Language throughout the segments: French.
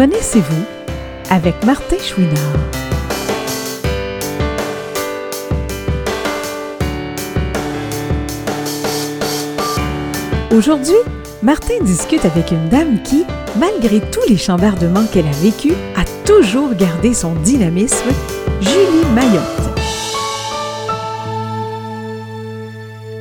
Connaissez-vous avec Martin Chouinard? Aujourd'hui, Martin discute avec une dame qui, malgré tous les chambardements qu'elle a vécus, a toujours gardé son dynamisme, Julie Mayotte.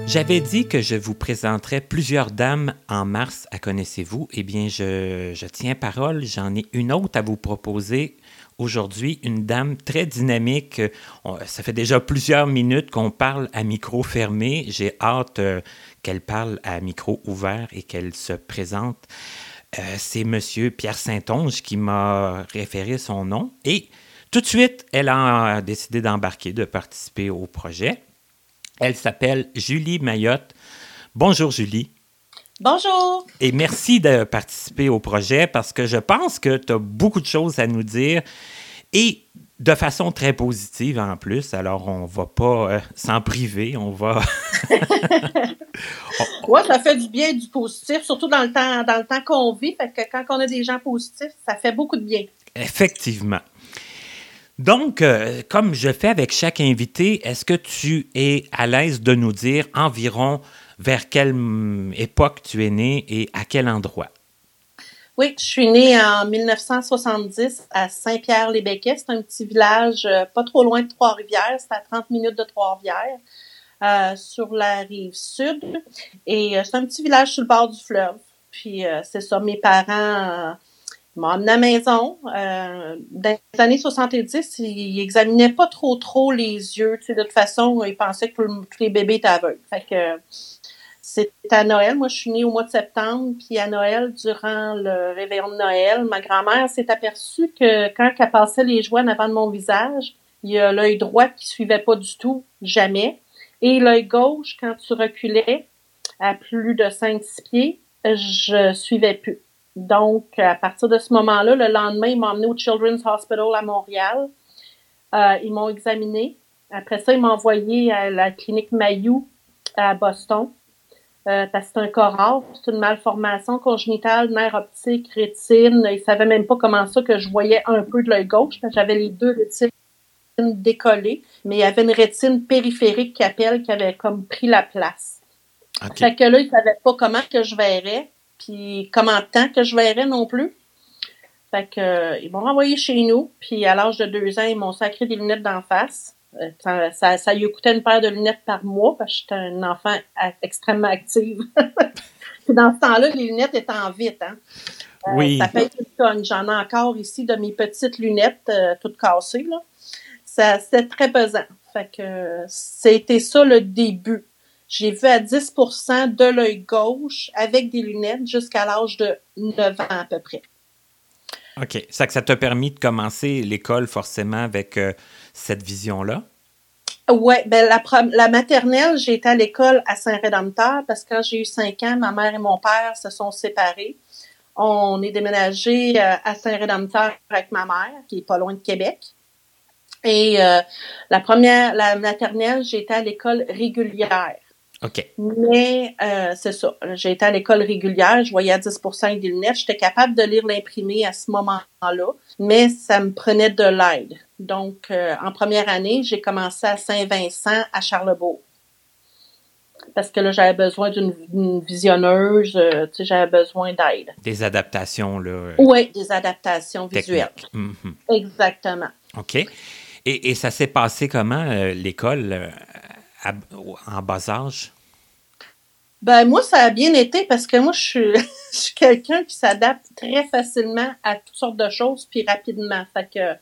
J'avais dit que je vous présenterais plusieurs dames en mars à Connaissez-vous. Eh bien, je, tiens parole. J'en ai une autre à vous proposer aujourd'hui, une dame très dynamique. Ça fait déjà plusieurs minutes qu'on parle à micro fermé. J'ai hâte euh, qu'elle parle à micro ouvert et qu'elle se présente. Euh, C'est Monsieur Pierre Saint-Onge qui m'a référé son nom. Et tout de suite, elle a décidé d'embarquer, de participer au projet. Elle s'appelle Julie Mayotte. Bonjour Julie. Bonjour. Et merci de participer au projet parce que je pense que tu as beaucoup de choses à nous dire et de façon très positive en plus. Alors, on va pas euh, s'en priver, on va... Ouais, ça fait du bien, du positif, surtout dans le temps, dans le temps qu'on vit. Fait que quand on a des gens positifs, ça fait beaucoup de bien. Effectivement. Donc, euh, comme je fais avec chaque invité, est-ce que tu es à l'aise de nous dire environ vers quelle hum, époque tu es né et à quel endroit? Oui, je suis née en 1970 à Saint-Pierre-les-Béquets. C'est un petit village euh, pas trop loin de Trois-Rivières. C'est à 30 minutes de Trois-Rivières, euh, sur la rive sud. Et c'est un petit village sur le bord du fleuve. Puis c'est ça, mes parents emmené à la maison. Euh, dans les années 70, ils examinaient pas trop trop les yeux. De toute façon, ils pensaient que tous les bébés étaient aveugles. Fait que c'était à Noël. Moi, je suis née au mois de septembre. Puis à Noël, durant le réveillon de Noël, ma grand-mère s'est aperçue que quand elle passait les joies en avant de mon visage, il y a l'œil droit qui suivait pas du tout, jamais. Et l'œil gauche, quand tu reculais à plus de 5-6 pieds, je suivais plus. Donc, à partir de ce moment-là, le lendemain, ils m'ont emmené au Children's Hospital à Montréal. Euh, ils m'ont examiné. Après ça, ils m'ont envoyé à la clinique Mayou à Boston. Euh, parce que c'est un corps rare, c'est une malformation congénitale, nerf optique, rétine. Ils savaient même pas comment ça que je voyais un peu de l'œil gauche, parce que j'avais les deux rétines décollées, mais il y avait une rétine périphérique qui appelle qui avait comme pris la place. OK. Fait que là, ils savaient pas comment que je verrais, puis comment de temps que je verrais non plus. Fait que euh, ils m'ont renvoyé chez nous, puis à l'âge de deux ans, ils m'ont sacré des lunettes d'en face. Euh, Ça, ça, ça lui coûtait une paire de lunettes par mois parce que j'étais un enfant extrêmement active. Puis dans ce temps-là, les lunettes étaient en vite. Hein? Euh, Oui. Ça fait une tonne. J'en ai encore ici de mes petites lunettes toutes cassées. Là. Ça, c'était très pesant. Fait que c'était ça le début. J'ai vu à 10% de l'œil gauche avec des lunettes jusqu'à l'âge de 9 ans à peu près. OK. Ça que ça t'a permis de commencer l'école forcément avec euh, cette vision-là? Ouais, ben la, la maternelle, j'ai été à l'école à Saint-Rédempteur parce que quand j'ai eu 5 ans, ma mère et mon père se sont séparés. On est déménagé euh, à Saint-Rédempteur avec ma mère, qui est pas loin de Québec. Et euh, la première, la maternelle, j'ai été à l'école régulière. OK. Mais euh, c'est ça. J'ai été à l'école régulière, je voyais à 10 avec des lunettes. J'étais capable de lire l'imprimé à ce moment-là, mais ça me prenait de l'aide. Donc, euh, en première année, j'ai commencé à Saint-Vincent, à Charlebourg. Parce que là, j'avais besoin d'une visionneuse, euh, tu sais, j'avais besoin d'aide. Des adaptations, là. Oui, des adaptations visuelles. Mhm. Exactement. OK. Et, et ça s'est passé comment, l'école, en bas âge? Ben moi, ça a bien été parce que moi, je suis, je suis quelqu'un qui s'adapte très facilement à toutes sortes de choses puis rapidement. Fait que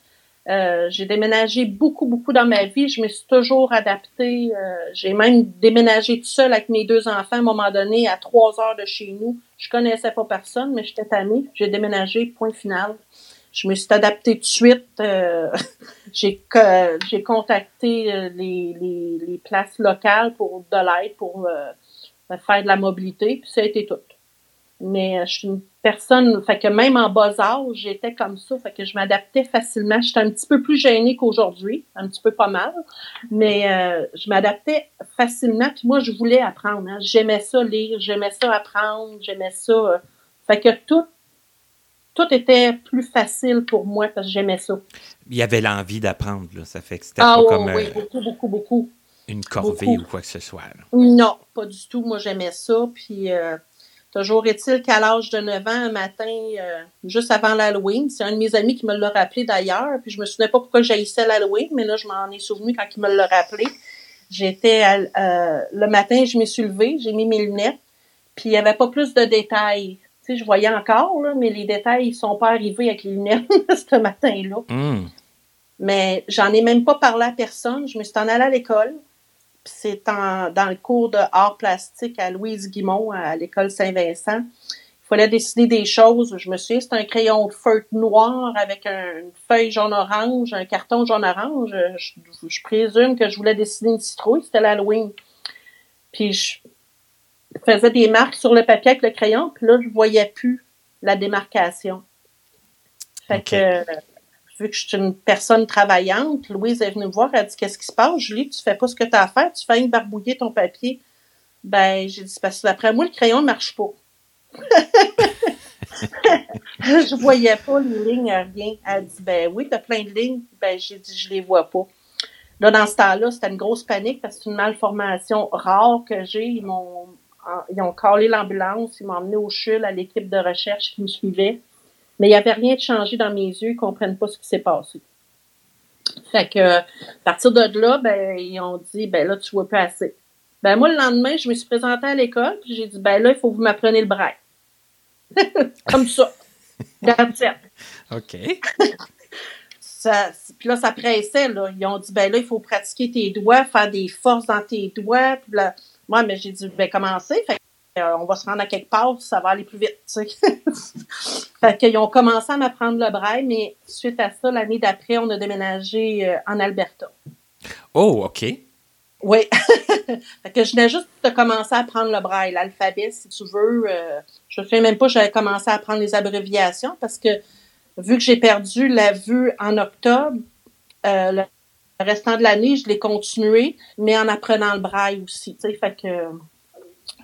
euh, j'ai déménagé beaucoup, beaucoup dans ma vie. Je me suis toujours adaptée. Euh, j'ai même déménagé toute seule avec mes deux enfants à un moment donné à trois heures de chez nous. Je connaissais pas personne, mais j'étais tannée. J'ai déménagé, point final. Je me suis adaptée tout de suite. Euh, j'ai co- j'ai contacté euh, les, les, les places locales pour de l'aide pour euh, faire de la mobilité, puis ça a été tout. Mais euh, je suis une personne, fait que même en bas âge, j'étais comme ça, fait que je m'adaptais facilement. J'étais un petit peu plus gênée qu'aujourd'hui, un petit peu pas mal, mais euh, je m'adaptais facilement. Puis moi, je voulais apprendre. hein. J'aimais ça lire, j'aimais ça apprendre, j'aimais ça. euh, fait que tout, tout était plus facile pour moi parce que j'aimais ça. Il y avait l'envie d'apprendre, là. Ça fait que c'était Ah pas oui, comme oui, euh, beaucoup, beaucoup, beaucoup. une corvée beaucoup. ou quoi que ce soit. là. Non, pas du tout. Moi, j'aimais ça. Puis, euh, toujours est-il qu'à l'âge de 9 ans, un matin, euh, juste avant l'Halloween, c'est un de mes amis qui me l'a rappelé d'ailleurs. Puis, je me souvenais pas pourquoi j'haïssais l'Halloween, mais là, je m'en ai souvenu quand il me l'a rappelé. J'étais, le matin, je me suis levée, j'ai mis mes lunettes, puis il y avait pas plus de détails. Tu sais, je voyais encore, là, mais les détails, ils sont pas arrivés avec les lunettes ce matin-là. Hum. Mais j'en ai même pas parlé à personne. Je me suis en allée à l'école. Puis c'est dans le cours de art plastique à Louise Guimont, à l'école Saint-Vincent. Il fallait dessiner des choses. Je me souviens, c'était un crayon de feutre noir avec un- une feuille jaune-orange, un carton jaune-orange. Je, je présume que je voulais dessiner une citrouille. C'était l'Halloween. Puis je faisais des marques sur le papier avec le crayon. Puis là, je voyais plus la démarcation. Fait que vu que je suis une personne travaillante, Louise est venue me voir, elle a dit Qu'est-ce qui se passe, Julie, tu fais pas ce que tu as à faire, tu fais que barbouiller ton papier. Ben, j'ai dit parce que d'après moi, le crayon ne marche pas. je voyais pas les lignes, rien. Elle dit Ben oui, t'as plein de lignes. Ben, j'ai dit Je les vois pas. Là, dans ce temps-là, c'était une grosse panique parce que c'est une malformation rare que j'ai. Ils m'ont ils ont collé l'ambulance, ils m'ont emmené au CHUL à l'équipe de recherche qui me suivait. Mais il n'y avait rien de changé dans mes yeux, ils ne comprennent pas ce qui s'est passé. Fait que, à partir de là, ben, ils ont dit, ben là, tu vois plus assez. Ben, moi, le lendemain, je me suis présentée à l'école, puis j'ai dit, ben là, il faut que vous m'appreniez le braille. Comme ça. That's it. OK. Ça, puis là, ça pressait, là. Ils ont dit, ben là, il faut pratiquer tes doigts, faire des forces dans tes doigts. Puis là, moi, mais j'ai dit, ben commencez. Fait euh, on va se rendre à quelque part, ça va aller plus vite, fait qu'ils ont commencé à m'apprendre le braille, mais suite à ça, l'année d'après, on a déménagé euh, en Alberta. Oh, OK. Oui. fait que je venais juste de commencer à apprendre le braille, l'alphabet, si tu veux. Euh, je ne sais même pas, j'avais commencé à apprendre les abréviations parce que vu que j'ai perdu la vue en octobre, euh, le restant de l'année, je l'ai continué, mais en apprenant le braille aussi. Tu sais, fait que.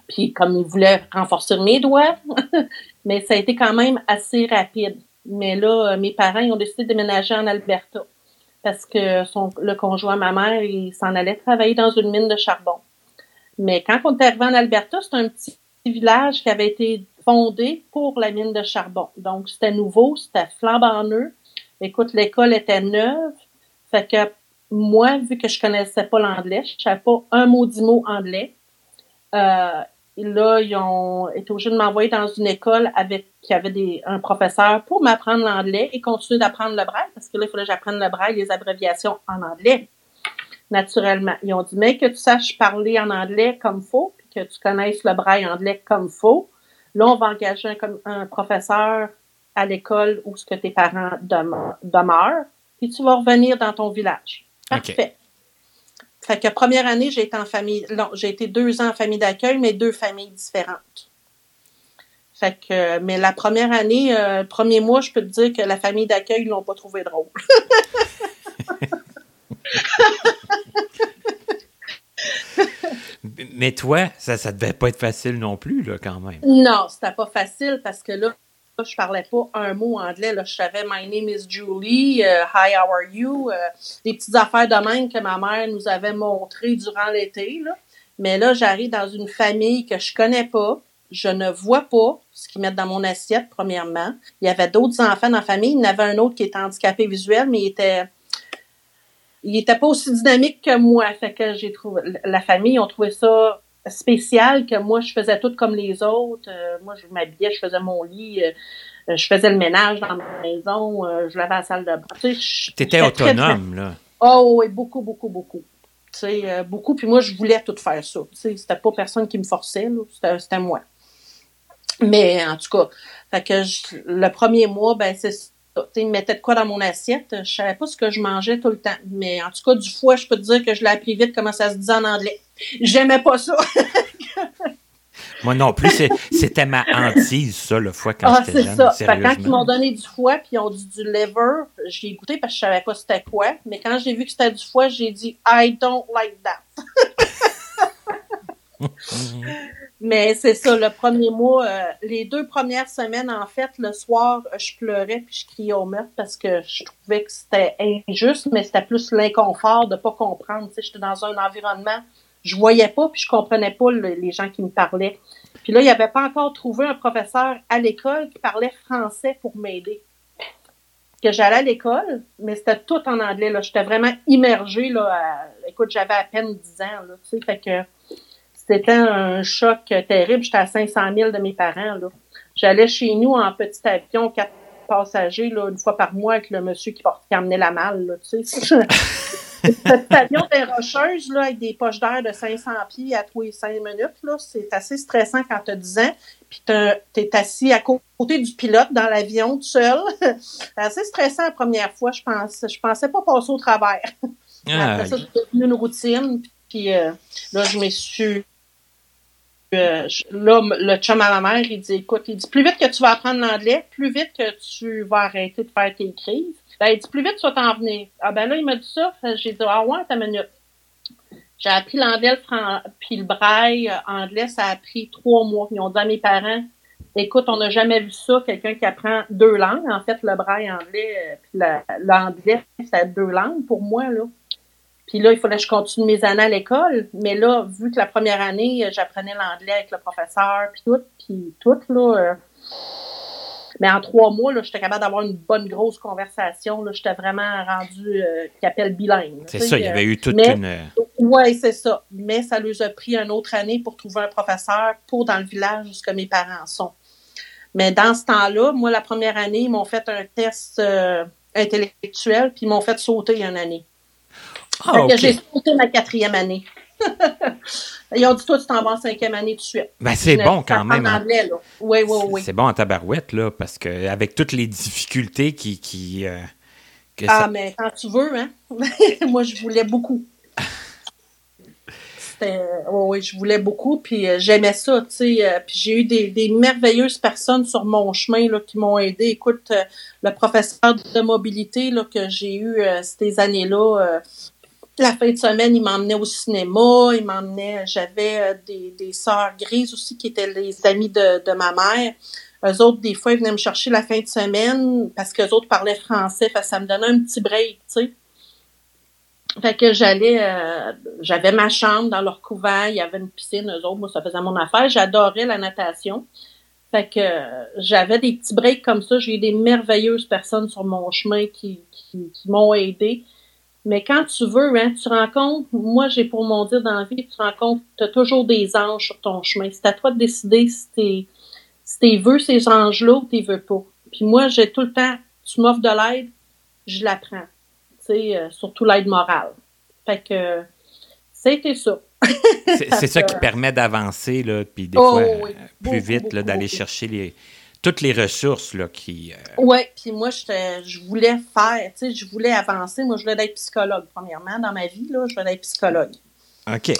Puis comme ils voulaient renforcer mes doigts, mais ça a été quand même assez rapide. Mais là, euh, mes parents ils ont décidé de déménager en Alberta parce que le conjoint, ma mère, il s'en allait travailler dans une mine de charbon. Mais quand on est arrivé en Alberta, c'est un petit village qui avait été fondé pour la mine de charbon. Donc, c'était nouveau, c'était flambant neuf. Écoute, l'école était neuve. Fait que moi, vu que je connaissais pas l'anglais, je savais pas un mot dix mots anglais. Euh, là, ils ont été obligés de m'envoyer dans une école avec qui avait des, un professeur pour m'apprendre l'anglais et continuer d'apprendre le braille, parce que là, il fallait que j'apprenne le braille, les abréviations en anglais, naturellement. Ils ont dit, mais que tu saches parler en anglais comme faut, puis que tu connaisses le braille anglais comme faut. Là, on va engager un, professeur à l'école où que tes parents demeurent, puis tu vas revenir dans ton village. Parfait. Fait que première année, j'ai été en famille, non, j'ai été deux ans en famille d'accueil, mais deux familles différentes. Fait que, mais la première année, euh, le premier mois, je peux te dire que la famille d'accueil, ils l'ont pas trouvé drôle. Mais toi, ça ça devait pas être facile non plus, là, quand même. Non, c'était pas facile parce que là, je parlais pas un mot anglais. Là, je savais My name is Julie, euh, Hi, how are you? euh, des petites affaires de même que ma mère nous avait montrées durant l'été. Là. Mais là, j'arrive dans une famille que je connais pas. Je ne vois pas ce qu'ils mettent dans mon assiette, premièrement. Il y avait d'autres enfants dans la famille. Il y en avait un autre qui était handicapé visuel, mais il était il était pas aussi dynamique que moi. Fait que j'ai trouvé la famille ont trouvé ça spécial que moi je faisais tout comme les autres. Euh, moi je m'habillais, je faisais mon lit, euh, euh, je faisais le ménage dans ma maison, euh, je lavais la salle de bain. Tu sais, très, autonome, là. Oh oui, beaucoup, beaucoup, beaucoup. Tu sais, beaucoup. Puis moi, je voulais tout faire ça. Tu sais, c'était pas personne qui me forçait. C'était, c'était moi. Mais en tout cas, fait que je- le premier mois, ben c'est ils me mettaient de quoi dans mon assiette. Je savais pas ce que je mangeais tout le temps. Mais en tout cas, du foie, je peux te dire que je l'ai appris vite comment ça se dit en anglais. J'aimais pas ça. Moi non plus, c'était ma hantise, ça, le foie, quand Ah, j'étais c'est jeune, ça. Fait que quand ils m'ont sérieusement. donné du foie puis ils ont dit du liver, j'ai goûté parce que je savais pas c'était quoi. Mais quand j'ai vu que c'était du foie, j'ai dit I don't like that. Mais c'est ça, le premier mois, euh, les deux premières semaines, en fait, le soir, je pleurais puis je criais au meurtre parce que je trouvais que c'était injuste, mais c'était plus l'inconfort de pas comprendre. Tu sais, j'étais dans un environnement, je voyais pas puis je comprenais pas les gens qui me parlaient. Puis là, il n'y avait pas encore trouvé un professeur à l'école qui parlait français pour m'aider. Que j'allais à l'école, mais c'était tout en anglais. Là. J'étais vraiment immergée. Là, Écoute, j'avais à peine 10 ans. Là, tu sais, fait que c'était un choc terrible. J'étais à 500 000 de mes parents. Là. J'allais chez nous en petit avion, quatre passagers, là, une fois par mois avec le monsieur qui, porte, qui amenait la malle. Là, tu sais. Cet avion des rocheuses, là, avec des poches d'air de 500 pieds à tous les 5 minutes, là, c'est assez stressant quand tu as 10 ans. Puis tu es assis à côté du pilote dans l'avion tout seul. c'est assez stressant la première fois, je pense. Je pensais pas passer au travers. Ah, Après ça, c'est devenu une routine. Puis euh, là, je me suis là, le chum à ma mère, il dit, écoute, il dit, plus vite que tu vas apprendre l'anglais, plus vite que tu vas arrêter de faire tes crises. Ben, il dit, plus vite tu vas t'en venir. Ah ben là, il m'a dit ça. J'ai dit, ah ouais, ta minute. J'ai appris l'anglais, puis le braille euh, anglais, ça a pris trois mois. Ils ont dit à mes parents, écoute, on n'a jamais vu ça, quelqu'un qui apprend deux langues. En fait, le braille anglais, euh, puis l'anglais, c'est deux langues pour moi, là. Puis là, il fallait que je continue mes années à l'école. Mais là, vu que la première année, j'apprenais l'anglais avec le professeur, puis tout, puis tout, là. Euh, mais en trois mois, là, j'étais capable d'avoir une bonne grosse conversation. Là, j'étais vraiment rendu euh, qui appelle bilingue. C'est ça, il y avait eu toute une. Euh, oui, c'est ça. Mais ça nous a pris une autre année pour trouver un professeur pour dans le village où mes parents sont. Mais dans ce temps-là, moi, la première année, ils m'ont fait un test intellectuel, puis ils m'ont fait sauter une année. Ah, j'ai sauté ma quatrième année. Ils ont dit, toi, tu t'en vas en cinquième année tout de suite. Ben, c'est bon quand même. Hein. Oui, oui, oui. C'est bon en tabarouette, là, parce qu'avec toutes les difficultés qui. qui euh, ah, mais quand tu veux, hein. Moi, je voulais beaucoup. oui, je voulais beaucoup, puis euh, j'aimais ça, tu sais. Euh, puis j'ai eu des, merveilleuses personnes sur mon chemin là, qui m'ont aidé. Écoute, le professeur de mobilité là, que j'ai eu ces années-là, la fin de semaine, il m'emmenait au cinéma, il m'emmenait, j'avais euh, des, des sœurs grises aussi qui étaient les amis de, de ma mère. Eux autres, des fois, ils venaient me chercher la fin de semaine parce qu'eux autres parlaient français, fait ça me donnait un petit break, tu sais. Fait que j'allais, euh, j'avais ma chambre dans leur couvent, il y avait une piscine, eux autres, moi, ça faisait mon affaire. J'adorais la natation. Fait que euh, j'avais des petits breaks comme ça. J'ai eu des merveilleuses personnes sur mon chemin qui, qui, qui m'ont aidé. Mais quand tu veux, hein, tu rencontres, moi j'ai pour mon dire dans la vie, tu rencontres, tu as toujours des anges sur ton chemin. C'est à toi de décider si tu si veux ces anges-là ou tu veux pas. Puis moi, j'ai tout le temps, tu m'offres de l'aide, je la prends. Tu sais, euh, surtout l'aide morale. Fait que c'était ça. c'est ça qui permet d'avancer, là, puis des oh, fois, plus vite, d'aller chercher les, toutes les ressources là, qui. Euh, oui, puis moi, je voulais faire, tu sais, je voulais avancer. Moi, je voulais être psychologue, premièrement, dans ma vie, là, je voulais être psychologue. OK.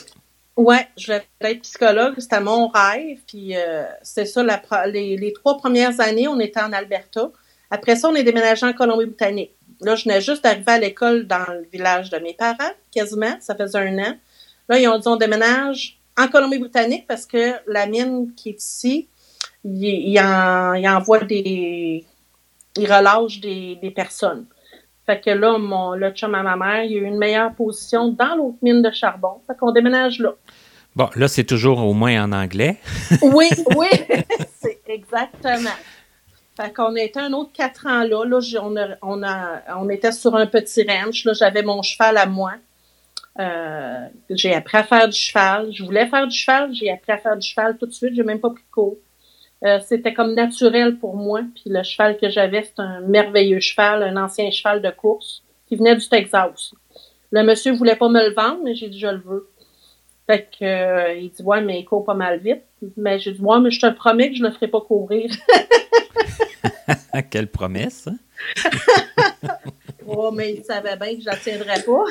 Oui, je voulais être psychologue, c'était mon rêve. Puis euh, c'est ça, les, trois premières années, on était en Alberta. Après ça, on est déménagé en Colombie-Britannique. Là, je venais juste d'arriver à l'école dans le village de mes parents, quasiment. Ça faisait un an. Là, ils ont dit on déménage en Colombie-Britannique parce que la mine qui est ici, il, envoie des. Il relâche des, personnes. Fait que là, mon, le chum à ma mère, il a eu une meilleure position dans l'autre mine de charbon. Fait qu'on déménage là. Bon, là, c'est toujours au moins en anglais. oui, oui, c'est exactement. Fait qu'on était un autre quatre ans là. Là, on, on, a, on était sur un petit ranch. Là, j'avais mon cheval à moi. Euh, j'ai appris à faire du cheval. Je voulais faire du cheval. J'ai appris à faire du cheval tout de suite. J'ai même pas pris de cours. Euh, c'était comme naturel pour moi. Puis le cheval que j'avais, c'est un merveilleux cheval, un ancien cheval de course qui venait du Texas. Le monsieur voulait pas me le vendre, mais j'ai dit je le veux. Fait que euh, il dit ouais, mais il court pas mal vite. Mais j'ai dit moi, mais je te promets que je le ferai pas courir. Quelle promesse! Hein? oh, mais il savait bien que je la tiendrais pas.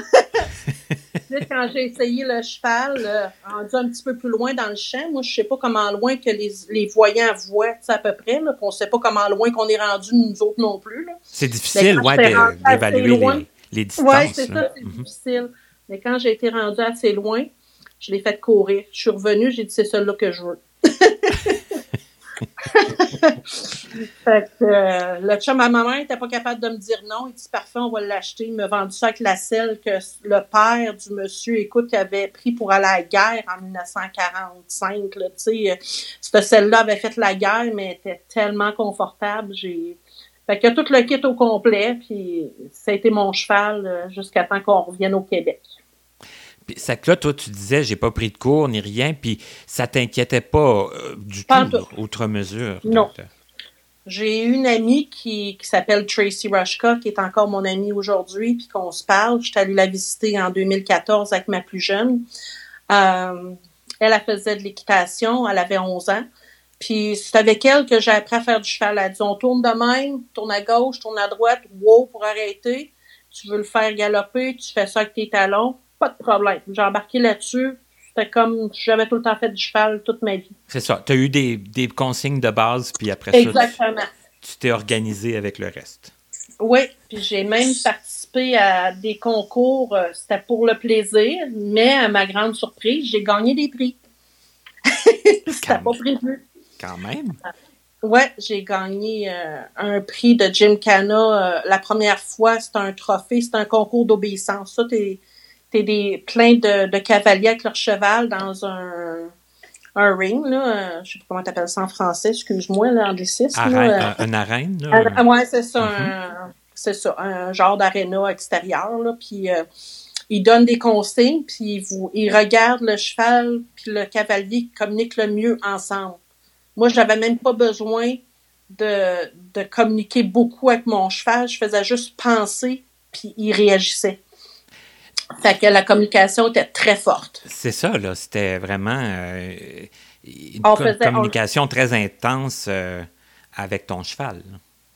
quand j'ai essayé le cheval, euh, rendu un petit peu plus loin dans le champ, moi, je sais pas comment loin que les, les voyants voient, à peu près, là, ne sait pas comment loin qu'on est rendu nous autres non plus. C'est difficile, ouais, d'évaluer les, les, distances. Oui, c'est ça, c'est mhm. difficile. Mais quand j'ai été rendu assez loin, je l'ai fait courir. Je suis revenue, j'ai dit, c'est celle-là que je veux. euh, le chum à ma mère n'était pas capable de me dire non. Il dit parfait, on va l'acheter. Il m'a vendu ça avec la selle que le père du monsieur, écoute, avait pris pour aller à la guerre en 1945. Là, cette selle-là avait fait la guerre, mais était tellement confortable. J'ai fait que tout le kit au complet, puis ça a été mon cheval euh, jusqu'à temps qu'on revienne au Québec. Puis ça que là, toi, tu disais, j'ai pas pris de cours ni rien, puis ça t'inquiétait pas euh, du tout, outre mesure. Non. J'ai une amie qui, qui s'appelle Tracy Rushka, qui est encore mon amie aujourd'hui, puis qu'on se parle. Je suis allée la visiter en 2014 avec ma plus jeune. Euh, elle, elle faisait de l'équitation, elle avait 11 ans. Puis c'est avec elle que j'ai appris à faire du cheval. Elle a dit on tourne de même, tourne à gauche, tourne à droite, wow pour arrêter. Tu veux le faire galoper, tu fais ça avec tes talons, pas de problème. J'ai embarqué là-dessus. C'était comme j'avais tout le temps fait du cheval toute ma vie. C'est ça. Tu as eu des, des, consignes de base, puis après Exactement. ça, tu t'es organisé avec le reste. Oui, puis j'ai même participé à des concours. Euh, c'était pour le plaisir, mais à ma grande surprise, j'ai gagné des prix. C'était pas prévu. Quand même. Ouais, j'ai gagné euh, un prix de Jim Cana. Euh, la première fois, c'est un trophée, c'est un concours d'obéissance. Ça, t'es es des plein de, cavaliers avec leur cheval dans un, un ring, là. Euh, je sais pas comment t'appelles ça en français, excuse-moi, l'anglicisme. Un, un, arène, là. ouais, c'est ça. Mm-hmm. c'est ça, un genre d'aréna extérieur, là. Puis ils donnent des consignes, puis ils, vous, ils regardent le cheval puis le cavalier qui communiquent le mieux ensemble. Moi, je n'avais même pas besoin de, de, communiquer beaucoup avec mon cheval. Je faisais juste penser, puis il réagissait. Fait que la communication était très forte. C'est ça, là. C'était vraiment euh, une communication très intense euh, avec ton cheval.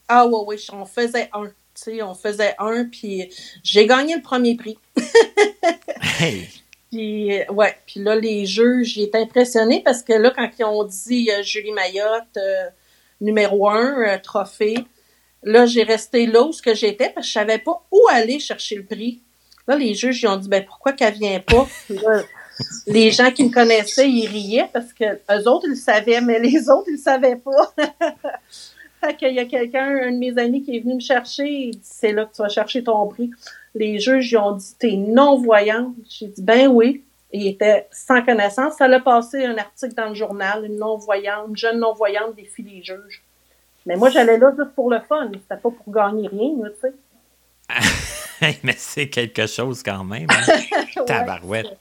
Ah oui, oui, on faisait un. sais, on faisait un, puis j'ai gagné le premier prix. hey. Puis, euh, ouais, puis là, les juges, j'ai été impressionnée parce que là, quand ils ont dit euh, Julie Mayotte, numéro un, trophée, là, j'ai resté là où j'étais parce que je savais pas où aller chercher le prix. Là, les juges, ils ont dit, ben, pourquoi qu'elle vient pas? les gens qui me connaissaient, ils riaient parce que eux autres, ils le savaient, mais les autres, ils le savaient pas. fait qu'il y a quelqu'un, un de mes amis qui est venu me chercher, il dit, c'est là que tu vas chercher ton prix les juges ils ont dit T'es non-voyante. J'ai dit Ben oui. il était sans connaissance. Ça a passé un article dans le journal, une non-voyante, une jeune non-voyante défie les juges. Mais moi, j'allais là juste pour le fun. C'était pas pour gagner rien, tu sais. Mais c'est quelque chose quand même. Hein? Tabarouette.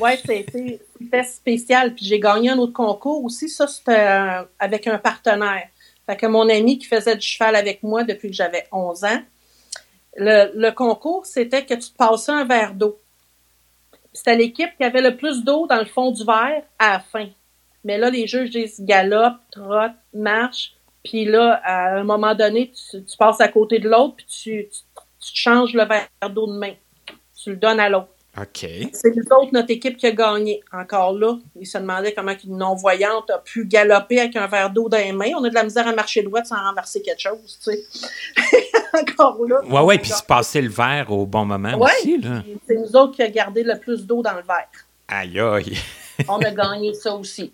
Oui, c'était spécial. Puis j'ai gagné un autre concours aussi. Ça, c'était euh, avec un partenaire. Fait que mon ami qui faisait du cheval avec moi depuis que j'avais 11 ans, le, concours, c'était que tu passais un verre d'eau. C'était l'équipe qui avait le plus d'eau dans le fond du verre à la fin. Mais là, les juges disent galope, trotte, marche. Puis là, à un moment donné, tu, passes à côté de l'autre, puis tu, tu, changes le verre d'eau de main. Tu le donnes à l'autre. OK. C'est nous autres, notre équipe qui a gagné. Encore là, ils se demandaient comment une non-voyante a pu galoper avec un verre d'eau dans les mains. On a de la misère à marcher droit sans renverser quelque chose, tu sais. Encore là. Ouais, ouais, puis se passer le verre au bon moment aussi, là. C'est nous autres qui a gardé le plus d'eau dans le verre. Aïe, aïe. On a gagné ça aussi.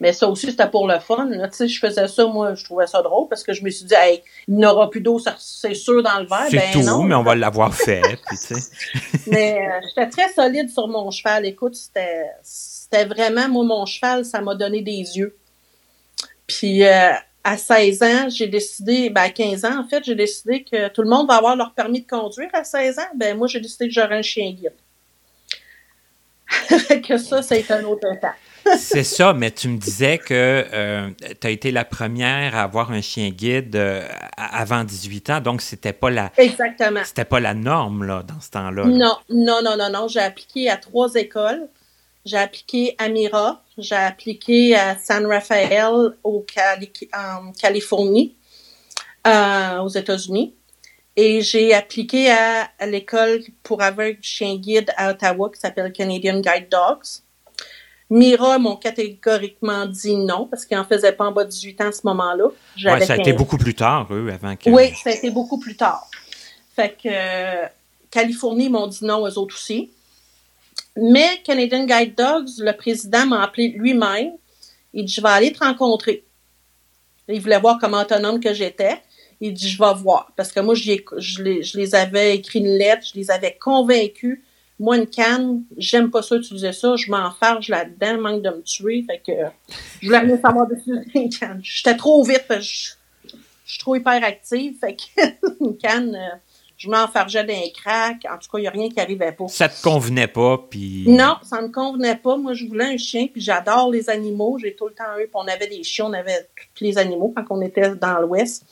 Mais ça aussi, c'était pour le fun. Tu sais, je faisais ça, moi, je trouvais ça drôle parce que je me suis dit, hey, il n'aura plus d'eau, c'est sûr, dans le verre. C'est ben, tout, non, mais on va l'avoir fait. mais euh, j'étais très solide sur mon cheval. Écoute, c'était vraiment, moi, mon cheval, ça m'a donné des yeux. Puis euh, à 16 ans, j'ai décidé, ben à 15 ans, en fait, j'ai décidé que tout le monde va avoir leur permis de conduire à 16 ans. Ben moi, j'ai décidé que j'aurais un chien guide. que ça, c'est un autre étape c'est ça, mais tu me disais que euh, tu as été la première à avoir un chien guide euh, avant 18 ans, donc c'était pas la Exactement. C'était pas la norme là, dans ce temps-là. Non, non, non, non, non. J'ai appliqué à trois écoles. J'ai appliqué à Mira, j'ai appliqué à San Rafael au en Californie, euh, aux États-Unis. Et j'ai appliqué à, à l'école pour avoir un chien guide à Ottawa qui s'appelle Canadian Guide Dogs. Mira m'ont catégoriquement dit non parce qu'ils n'en faisaient pas en bas de 18 ans à ce moment-là. Ouais, ça a été beaucoup plus tard, eux, avant que. Oui, ça a été beaucoup plus tard. Fait que euh, Californie m'ont dit non, eux autres aussi. Mais Canadian Guide Dogs, le président m'a appelé lui-même. Il dit Je vais aller te rencontrer. Il voulait voir comment autonome que j'étais. Il dit, je vais voir. Parce que moi, je, les, je les avais écrit une lettre, je les avais convaincus. Moi, une canne, j'aime pas ça utiliser ça, je m'enfarge là-dedans, manque de me tuer. Fait que je voulais rien savoir dessus une canne. J'étais trop vite, je, je, suis trop hyperactive. Fait que une canne, euh, je m'enfargeais d'un crack. En tout cas, il n'y a rien qui arrivait pas. Ça te convenait pas, puis... Non, ça me convenait pas. Moi, je voulais un chien, puis j'adore les animaux. J'ai tout le temps eu, puis on avait des chiens, on avait tous les animaux quand on était dans l'Ouest.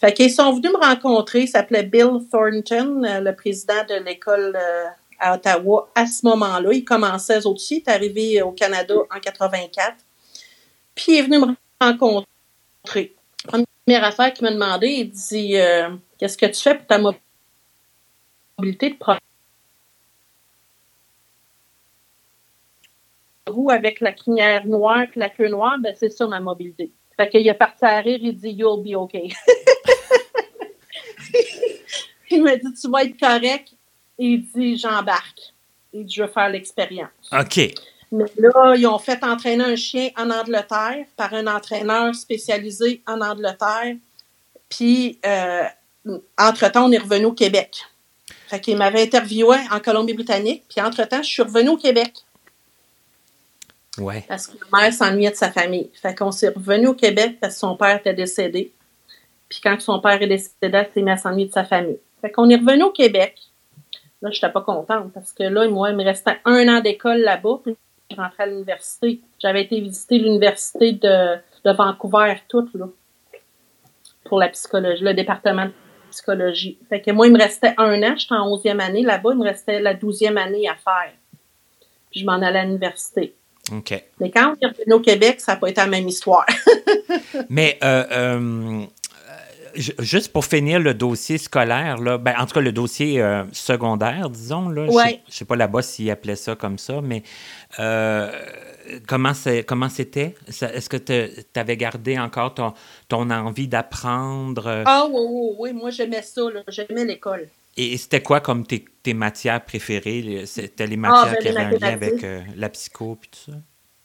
Fait qu'ils sont venus me rencontrer. Il s'appelait Bill Thornton, euh, le président de l'école euh, à Ottawa à ce moment-là. Il commençait aussi. Il est arrivé au Canada en 84. Puis il est venu me rencontrer. Première affaire qu'il m'a demandé, il dit euh, Qu'est-ce que tu fais pour ta mobilité de roue avec la crinière noire la queue noire, ben c'est ça ma mobilité. Fait qu'il est parti à rire, il dit You'll be okay. il m'a dit Tu vas être correct. Il dit J'embarque. Il dit Je veux faire l'expérience. OK. Mais là, ils ont fait entraîner un chien en Angleterre par un entraîneur spécialisé en Angleterre. Puis, euh, entre-temps, on est revenu au Québec. Fait qu'il m'avait interviewé en Colombie-Britannique. Puis, entre-temps, je suis revenu au Québec. Ouais. Parce que ma mère s'ennuyait de sa famille. Fait qu'on s'est revenu au Québec parce que son père était décédé. Puis quand son père est décédé, elle s'est mis à s'ennuyer de sa famille. Fait qu'on est revenu au Québec. Là, j'étais pas contente parce que là, moi, il me restait un an d'école là-bas. Puis je rentrais à l'université. J'avais été visiter l'université de, de Vancouver, toute, là. Pour la psychologie, le département de psychologie. Fait que moi, il me restait un an. J'étais en 11e année là-bas. Il me restait la 12e année à faire. Puis je m'en allais à l'université. OK. Mais quand on est revenu au Québec, ça n'a pas été la même histoire. Mais euh, euh, juste pour finir le dossier scolaire, là, ben, en tout cas le dossier euh, secondaire, disons, là, je ne sais pas là-bas s'ils appelaient ça comme ça, mais comment c'était? Est-ce que tu avais gardé encore ton, ton envie d'apprendre? Ah oui, oui, oui, moi j'aimais ça, j'aimais l'école. Et c'était quoi comme tes, tes matières préférées? C'était les ah, matières ben, qui avaient un lien avec euh, la psycho et tout ça?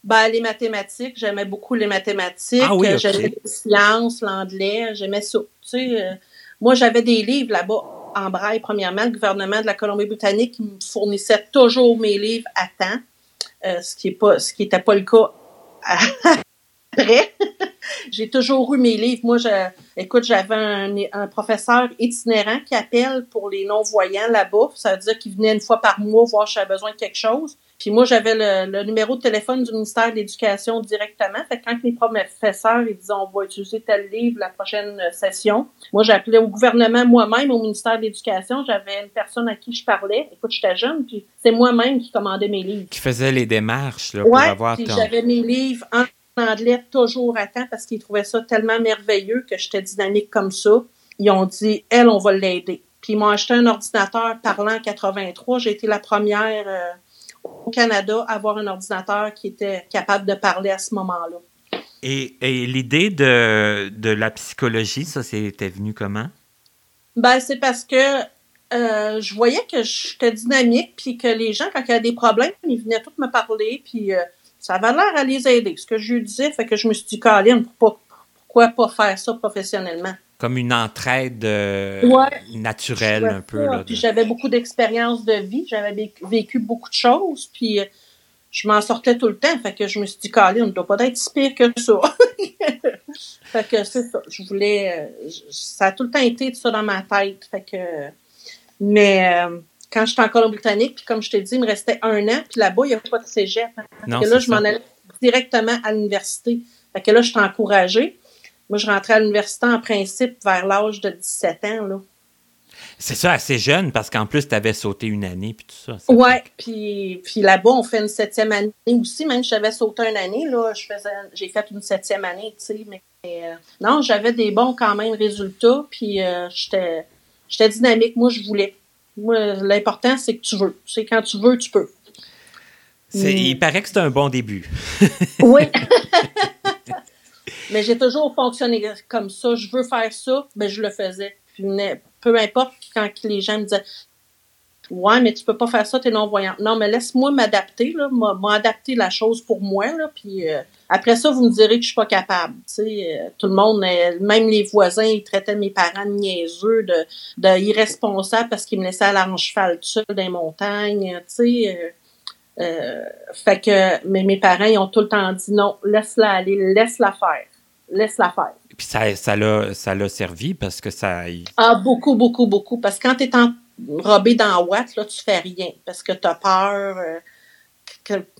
Ben, les mathématiques, j'aimais beaucoup les mathématiques. Ah oui, J'aimais les sciences, l'anglais, j'aimais ça. Tu sais, euh, moi, j'avais des livres là-bas en braille, premièrement. Le gouvernement de la Colombie-Britannique me fournissait toujours mes livres à temps, euh, ce qui n'était pas, pas le cas après. J'ai toujours eu mes livres. Moi, je, écoute, j'avais un, professeur itinérant qui appelle pour les non-voyants là-bas. Ça veut dire qu'il venait une fois par mois voir si j'avais besoin de quelque chose. Puis moi, j'avais le, numéro de téléphone du ministère de l'Éducation directement. Fait que quand les professeurs ils disaient on va utiliser tel livre la prochaine session, moi j'appelais au gouvernement moi-même, au ministère de l'Éducation. J'avais une personne à qui je parlais. Écoute, j'étais jeune, puis c'est moi-même qui commandait mes livres. Qui faisait les démarches là, pour avoir puis j'avais mes livres en toujours à temps parce qu'ils trouvaient ça tellement merveilleux que j'étais dynamique comme ça. Ils ont dit, elle, on va l'aider. Puis ils m'ont acheté un ordinateur parlant en 83. J'ai été la première euh, au Canada à avoir un ordinateur qui était capable de parler à ce moment-là. Et, l'idée de, de, la psychologie, ça, c'était venu comment? Ben, c'est parce que euh, je voyais que j'étais dynamique, puis que les gens, quand il y a des problèmes, ils venaient tous me parler, puis euh, ça avait l'air à les aider. Ce que je lui disais, fait que je me suis dit, Caroline, pourquoi pas faire ça professionnellement? Comme une entraide euh, naturelle, un peu. Puis j'avais beaucoup d'expérience de vie, j'avais vécu beaucoup de choses, puis euh, je m'en sortais tout le temps. Fait que je me suis dit, Caroline, ne doit pas être si pire que ça. fait que c'est ça. Je voulais. Euh, ça a tout le temps été ça dans ma tête. Fait que. Mais quand j'étais en Colombie-Britannique, puis comme je t'ai dit, il me restait un an, puis là-bas, il n'y avait pas de cégep. Parce que là, je m'en allais directement à l'université. Fait que là, je suis encouragée. Moi, je rentrais à l'université en principe vers l'âge de 17 ans, là. C'est ça, assez jeune, parce qu'en plus, tu avais sauté une année, puis tout ça. Oui, puis, puis là-bas, on fait une septième année aussi. Même si j'avais sauté une année, là, je faisais, j'ai fait une septième année, tu sais. Mais euh, non, j'avais des bons quand même résultats, puis euh, j'étais, j'étais dynamique. Moi, je voulais. Moi, l'important, c'est que tu veux. C'est quand tu veux, tu peux. Il paraît que c'est un bon début. oui. Mais j'ai toujours fonctionné comme ça. Je veux faire ça, ben je le faisais. peu importe quand les gens me disaient Ouais, mais tu peux pas faire ça, t'es non-voyante. Non, mais laisse-moi m'adapter, là, m'adapter la chose pour moi, là, puis euh, après ça, vous me direz que je suis pas capable. Tu sais, euh, tout le monde, euh, même les voisins, ils traitaient mes parents de niaiseux, de, de irresponsables parce qu'ils me laissaient aller en cheval tout seul dans les montagnes, tu sais. fait que, mais mes parents, ils ont tout le temps dit non, laisse-la aller, laisse-la faire. Laisse-la faire. Puis ça, ça l'a, ça l'a servi parce que ça. Ah, beaucoup, beaucoup, beaucoup. Parce que quand tu es en robé dans Watt, là, tu fais rien parce que tu as peur. Euh,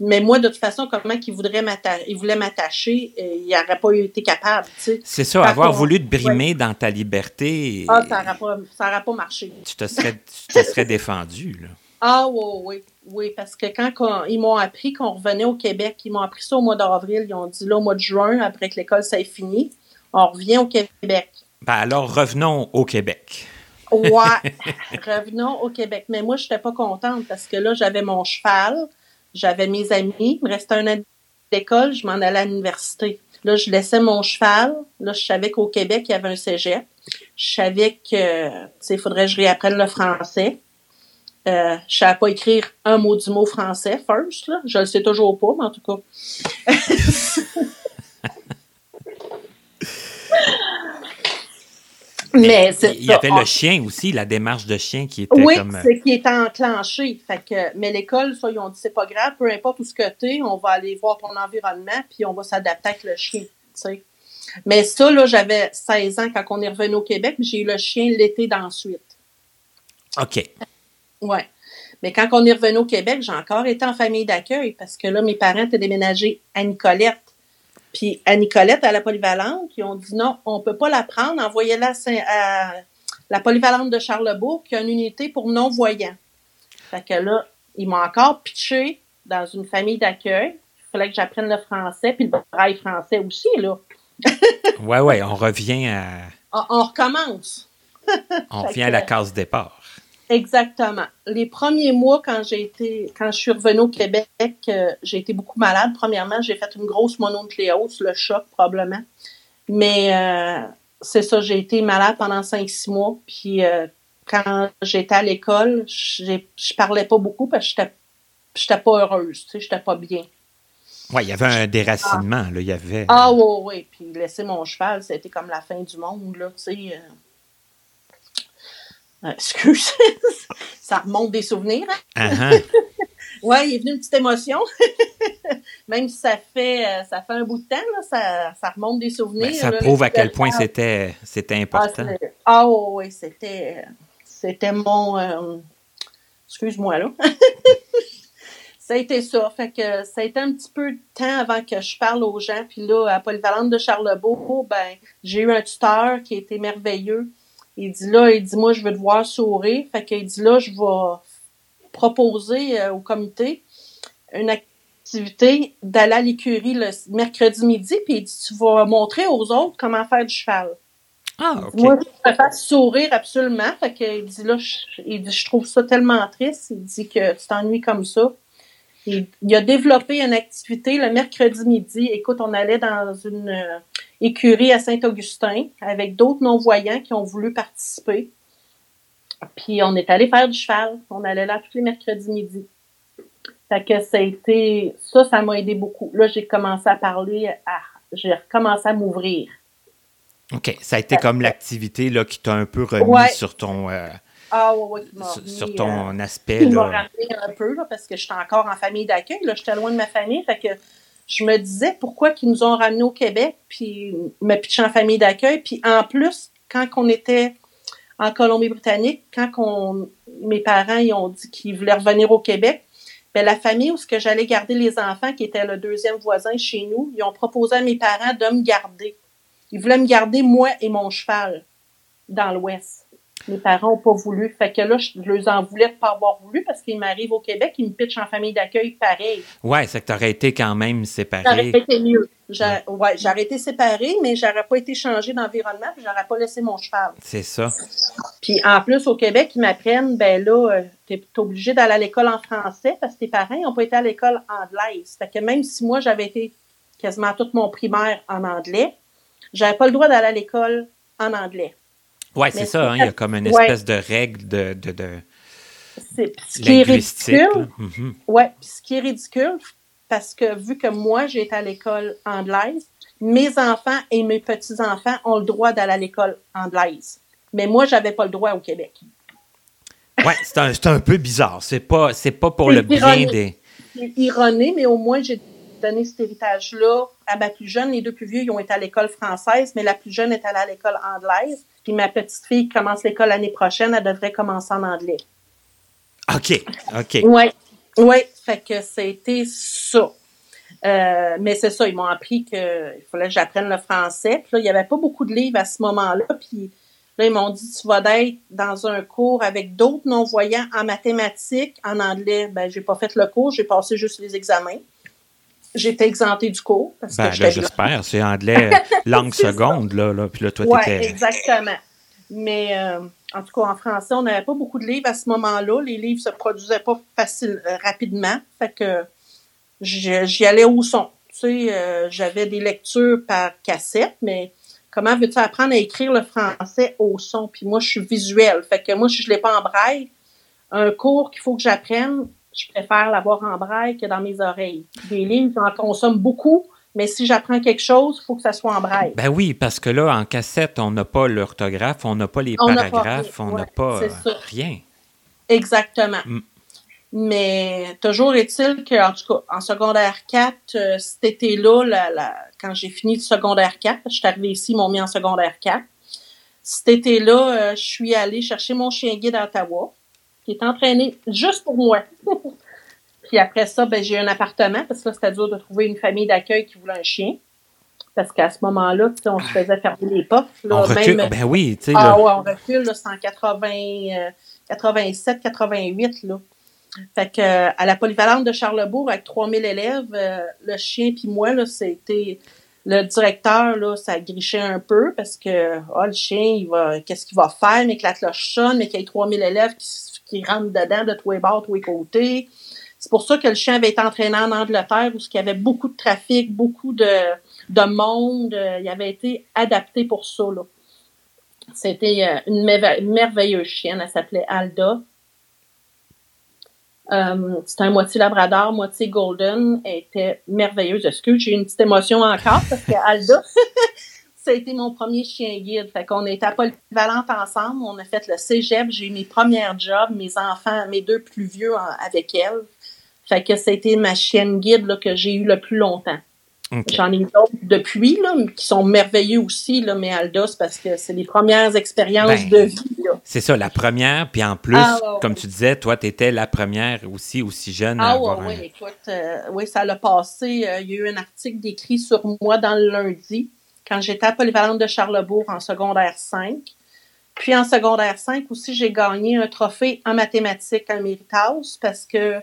mais moi, de toute façon, comment qu'il voudrait m'attacher, il voulait m'attacher, euh, il n'aurait pas été capable. C'est ça, avoir voulu te brimer dans ta liberté. Ah, ça n'aurait pas, pas, marché. Tu te serais, tu te serais défendu. Là. Ah oui, oui, oui, parce que quand ils m'ont appris qu'on revenait au Québec, ils m'ont appris ça au mois d'avril, ils ont dit là au mois de juin, après que l'école s'est fini, on revient au Québec. Ben alors revenons au Québec. Ouais, revenons au Québec. Mais moi, je n'étais pas contente parce que là, j'avais mon cheval, j'avais mes amis, il me restait un an d'école, je m'en allais à l'université. Là, je laissais mon cheval. Là, je savais qu'au Québec, il y avait un cégep. Je savais que, tu faudrait que je réapprenne le français. Euh, je savais pas écrire un mot du mot français, first, là. Je le sais toujours pas, mais en tout cas. Mais il y avait le chien aussi, la démarche de chien qui était oui, comme... Oui, qui était enclenchée. Fait que, mais l'école, ça, ils ont dit, c'est pas grave, peu importe où ce que es, on va aller voir ton environnement, puis on va s'adapter avec le chien, sais. Mais ça, là, j'avais 16 ans quand on est revenu au Québec, j'ai eu le chien l'été d'ensuite. OK. Ouais. Mais quand on est revenu au Québec, j'ai encore été en famille d'accueil parce que là, mes parents étaient déménagés à Nicolette. Puis à Nicolette, à la polyvalente, ils ont dit non, on peut pas la prendre, envoyez-la à, la polyvalente de Charlebourg, qui a une unité pour non-voyants. Fait que là, ils m'ont encore pitché dans une famille d'accueil. Il fallait que j'apprenne le français, puis le braille français aussi, là. ouais, ouais, on revient à. On, recommence. on revient à la case départ. Exactement. Les premiers mois, quand j'ai été, quand je suis revenue au Québec, euh, j'ai été beaucoup malade. Premièrement, j'ai fait une grosse mononucléose, le choc probablement. Mais euh, c'est ça, j'ai été malade pendant 5-6 mois. Puis euh, quand j'étais à l'école, je parlais pas beaucoup parce que j'étais pas heureuse, tu sais, j'étais pas bien. Oui, il y avait un déracinement, là, il y avait... Ah oui, oui, puis laisser mon cheval, c'était comme la fin du monde, là, tu sais euh, excuse, ça remonte des souvenirs. Hein? Uh-huh. oui, il est venu une petite émotion. Même si ça fait, euh, ça fait un bout de temps, ça, ça, remonte des souvenirs. Ben, ça prouve à quel point c'était, c'était important. Ah, oui, c'était, c'était mon. Euh, excuse-moi, là. ça a été ça. Fait que ça a été un petit peu de temps avant que je parle aux gens. Puis là, à Polyvalente de Charlebourg, ben, j'ai eu un tuteur qui était merveilleux il dit là, il dit moi je veux te voir sourire. Fait qu'il dit là, je vais proposer euh, au comité une activité d'aller à l'écurie le mercredi midi, puis il dit tu vas montrer aux autres comment faire du cheval. Ah, ok. Moi, je te faire sourire absolument. Fait qu'il dit là, je, il dit, je trouve ça tellement triste. Il dit que tu t'ennuies comme ça. Il, il, a développé une activité le mercredi midi. Écoute, on allait dans une euh, écurie à Saint-Augustin avec d'autres non-voyants qui ont voulu participer. Puis on est allé faire du cheval. On allait là tous les mercredis midi. Fait que ça a été, ça, ça m'a aidé beaucoup. Là, j'ai commencé à parler, à, j'ai recommencé à m'ouvrir. OK. Ça a été comme l'activité là, qui t'a un peu remis sur ton. Euh, ah, ouais, sur, ton euh, aspect. Il m'a ramené un peu, là, parce que j'étais encore en famille d'accueil. Là, j'étais loin de ma famille. Fait que je me disais pourquoi qu'ils nous ont ramenés au Québec, puis me en famille d'accueil. Puis en plus, quand on était en Colombie-Britannique, quand mes parents ils ont dit qu'ils voulaient revenir au Québec, ben la famille où ce que j'allais garder les enfants, qui était le deuxième voisin chez nous, ils ont proposé à mes parents de me garder. Ils voulaient me garder moi et mon cheval dans l'Ouest. Mes parents n'ont pas voulu. Fait que là, je, les en voulais de pas avoir voulu parce qu'ils m'arrivent au Québec, ils me pitchent en famille d'accueil pareil. Ouais, c'est que tu aurais été quand même séparé. J'aurais été mieux. Ouais, j'aurais été séparée, mais j'aurais pas été changée d'environnement, puis j'aurais pas laissé mon cheval. C'est ça. Puis en plus, au Québec, ils m'apprennent, ben là, euh, tu es obligé d'aller à l'école en français parce que tes parents n'ont pas été à l'école anglaise. Fait que même si moi, j'avais été quasiment toute mon primaire en anglais, j'avais pas le droit d'aller à l'école en anglais. Oui, c'est ça. Hein, il y a comme une espèce de règle de, de, ce qui est ridicule, là. Mhm. ouais, ce qui est ridicule, parce que vu que moi, j'ai été à l'école anglaise, mes enfants et mes petits-enfants ont le droit d'aller à l'école anglaise. Mais moi, j'avais pas le droit au Québec. Ouais, c'est un, un peu bizarre. C'est pas, pas pour le bien ironique. des. C'est ironé, mais au moins, j'ai donné cet héritage-là à ma plus jeune. Les deux plus vieux, ils ont été à l'école française, mais la plus jeune est allée à l'école anglaise. Puis ma petite fille qui commence l'école l'année prochaine, elle devrait commencer en anglais. OK, OK. Oui, oui, fait que c'était ça. Euh, mais c'est ça, ils m'ont appris qu'il fallait que j'apprenne le français. Puis là, il n'y avait pas beaucoup de livres à ce moment-là. Puis là, ils m'ont dit, tu vas être dans un cours avec d'autres non-voyants en mathématiques, en anglais. Ben, j'ai pas fait le cours, j'ai passé juste les examens. J'étais exemptée du cours parce Ben, que là, j'espère. C'est anglais langue seconde, là. là. Puis là, toi, Oui, t'étais. exactement. Mais euh, en tout cas, en français, on n'avait pas beaucoup de livres à ce moment-là. Les livres se produisaient pas facile, euh, rapidement. Fait que j'y allais au son. Tu sais, euh, j'avais des lectures par cassette, mais comment veux-tu apprendre à écrire le français au son? Puis moi, je suis visuelle. Fait que moi, si je l'ai pas en braille, un cours qu'il faut que j'apprenne, je préfère l'avoir en braille que dans mes oreilles. Des livres, j'en consomme beaucoup, mais si j'apprends quelque chose, il faut que ça soit en braille. Ben oui, parce que là, en cassette, on n'a pas l'orthographe, on n'a pas les On paragraphes, on n'a ouais, pas euh, rien. Exactement. Mm. Mais toujours est-il qu'en tout cas, en secondaire 4, euh, cet été-là, la- la- quand j'ai fini le secondaire 4, je suis arrivée ici, ils m'ont mis en secondaire 4. Cet été-là, euh, je suis allée chercher mon chien guide à Ottawa, qui est entraîné juste pour moi. Puis après ça, ben, j'ai un appartement, parce que là, c'était dur de trouver une famille d'accueil qui voulait un chien. Parce qu'à ce moment-là, on se faisait fermer les portes. Là, on recule. même- Ben oui, tu sais, ah là. ouais, on recule, c'est en 80, euh, 87, 88, là. Fait que, euh, à la polyvalente de Charlebourg, avec 3000 élèves, euh, le chien puis moi, là, c'était, le directeur, là, ça grichait un peu parce que, ah, le chien, il va, qu'est-ce qu'il va faire, mais que la cloche sonne, mais qu'il y ait 3000 élèves qui, qui rentrent dedans de tous les bords, tous les côtés. C'est pour ça que le chien avait été entraîné en Angleterre, où il y avait beaucoup de trafic, beaucoup de, de monde. il avait été adapté pour ça, là. C'était euh, une merve- merveilleuse chienne. Elle s'appelait Alda. Euh, C'était un moitié labrador, moitié golden. Elle était merveilleuse. Excuse, j'ai une petite émotion encore? Parce que Alda, ça a été mon premier chien guide. Fait qu'on était à Polyvalente ensemble. On a fait le cégep. J'ai eu mes premières jobs, mes enfants, mes deux plus vieux en- avec elle. Fait que c'était ma chienne guide là, que j'ai eu le plus longtemps. J'en ai d'autres depuis, là, qui sont merveilleux aussi, là, mais Alda, c'est parce que c'est les premières expériences Ben, de vie. C'est ça, la première, puis en plus, Ah, ouais, comme ouais. tu disais, toi, tu étais la première aussi, aussi jeune à Ah avoir ouais, un- ouais, écoute, euh, oui, ça l'a passé. euh, il y a eu un article décrit sur moi dans le lundi, quand j'étais à Polyvalente de Charlebourg en secondaire 5. Puis en secondaire 5 aussi, j'ai gagné un trophée en mathématiques à Méritas parce que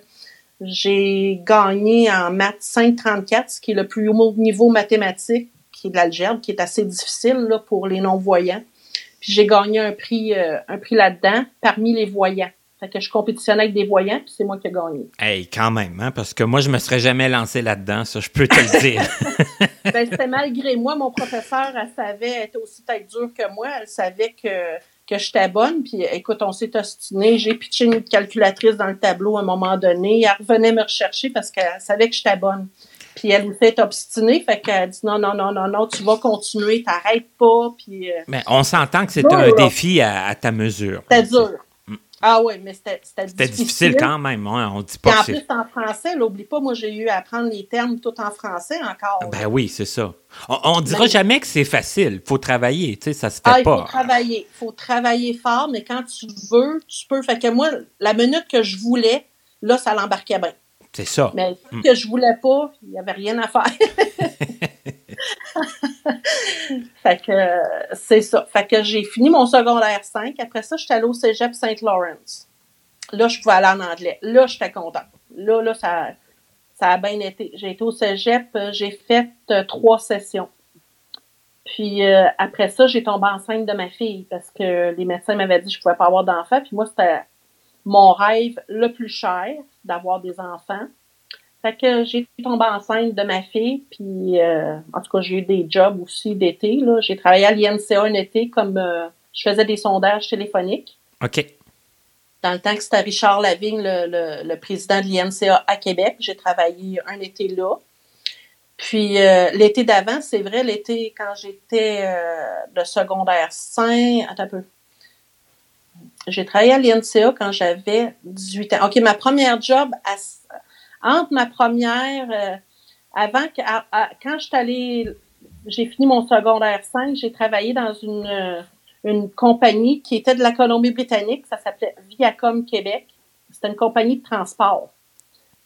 j'ai gagné en maths 534, ce qui est le plus haut niveau mathématique, qui est de l'algèbre, qui est assez difficile là, pour les non-voyants. Puis j'ai gagné un prix, euh, un prix là-dedans parmi les voyants. Fait que je compétitionnais avec des voyants, puis c'est moi qui ai gagné. Hey, quand même, hein, parce que moi, je me serais jamais lancé là-dedans, ça, je peux te le dire. Ben, c'était malgré moi. Mon professeur, elle savait, elle était aussi tête dure que moi. Elle savait que, que j'étais bonne. Puis, écoute, on s'est ostiné. J'ai pitché une calculatrice dans le tableau à un moment donné. Elle revenait me rechercher parce qu'elle savait que j'étais bonne. Puis, elle aussi est obstinée. Fait qu'elle dit non, non, non, non, non, tu vas continuer, t'arrêtes pas. Puis, euh, Mais on s'entend que c'est un défi à, à ta mesure. c'était dur. Ah oui, mais c'était c'était C'était difficile quand même, hein, on dit pas en que c'est... plus, en français, n'oublie pas, moi, j'ai eu à apprendre les termes tout en français encore. Ben oui, c'est ça. On, on dira jamais que c'est facile. faut travailler, tu sais, ça se fait Ah, il faut pas. travailler. Il faut travailler fort, mais quand tu veux, tu peux. Fait que moi, la minute que je voulais, là, ça l'embarquait bien. C'est ça. Mais Mm. que je voulais pas, il n'y avait rien à faire. fait que euh, c'est ça. Fait que j'ai fini mon secondaire 5. Après ça, j'étais allée au cégep Saint Lawrence. Là, je pouvais aller en anglais. Là, j'étais contente. Là, là, ça, ça a bien été. J'ai été au cégep, euh, j'ai fait euh, trois sessions. Puis après ça, j'ai tombé enceinte de ma fille parce que les médecins m'avaient dit que je pouvais pas avoir d'enfants. Puis moi, c'était mon rêve le plus cher d'avoir des enfants. Fait que j'ai tombé enceinte de ma fille, puis euh, en tout cas, j'ai eu des jobs aussi d'été. là. J'ai travaillé à l'INCA un été comme euh, je faisais des sondages téléphoniques. OK. dans le temps que c'était Richard Lavigne, le, le, président de l'INCA à Québec. J'ai travaillé un été là. Puis euh, l'été d'avant, c'est vrai, l'été quand j'étais de secondaire 5, attends un peu. J'ai travaillé à l'INCA quand j'avais 18 ans. OK, ma première job, entre ma première, euh, avant que, quand je allée, j'ai fini mon secondaire 5, j'ai travaillé dans une, une compagnie qui était de la Colombie-Britannique, ça s'appelait Viacom Québec. C'était une compagnie de transport.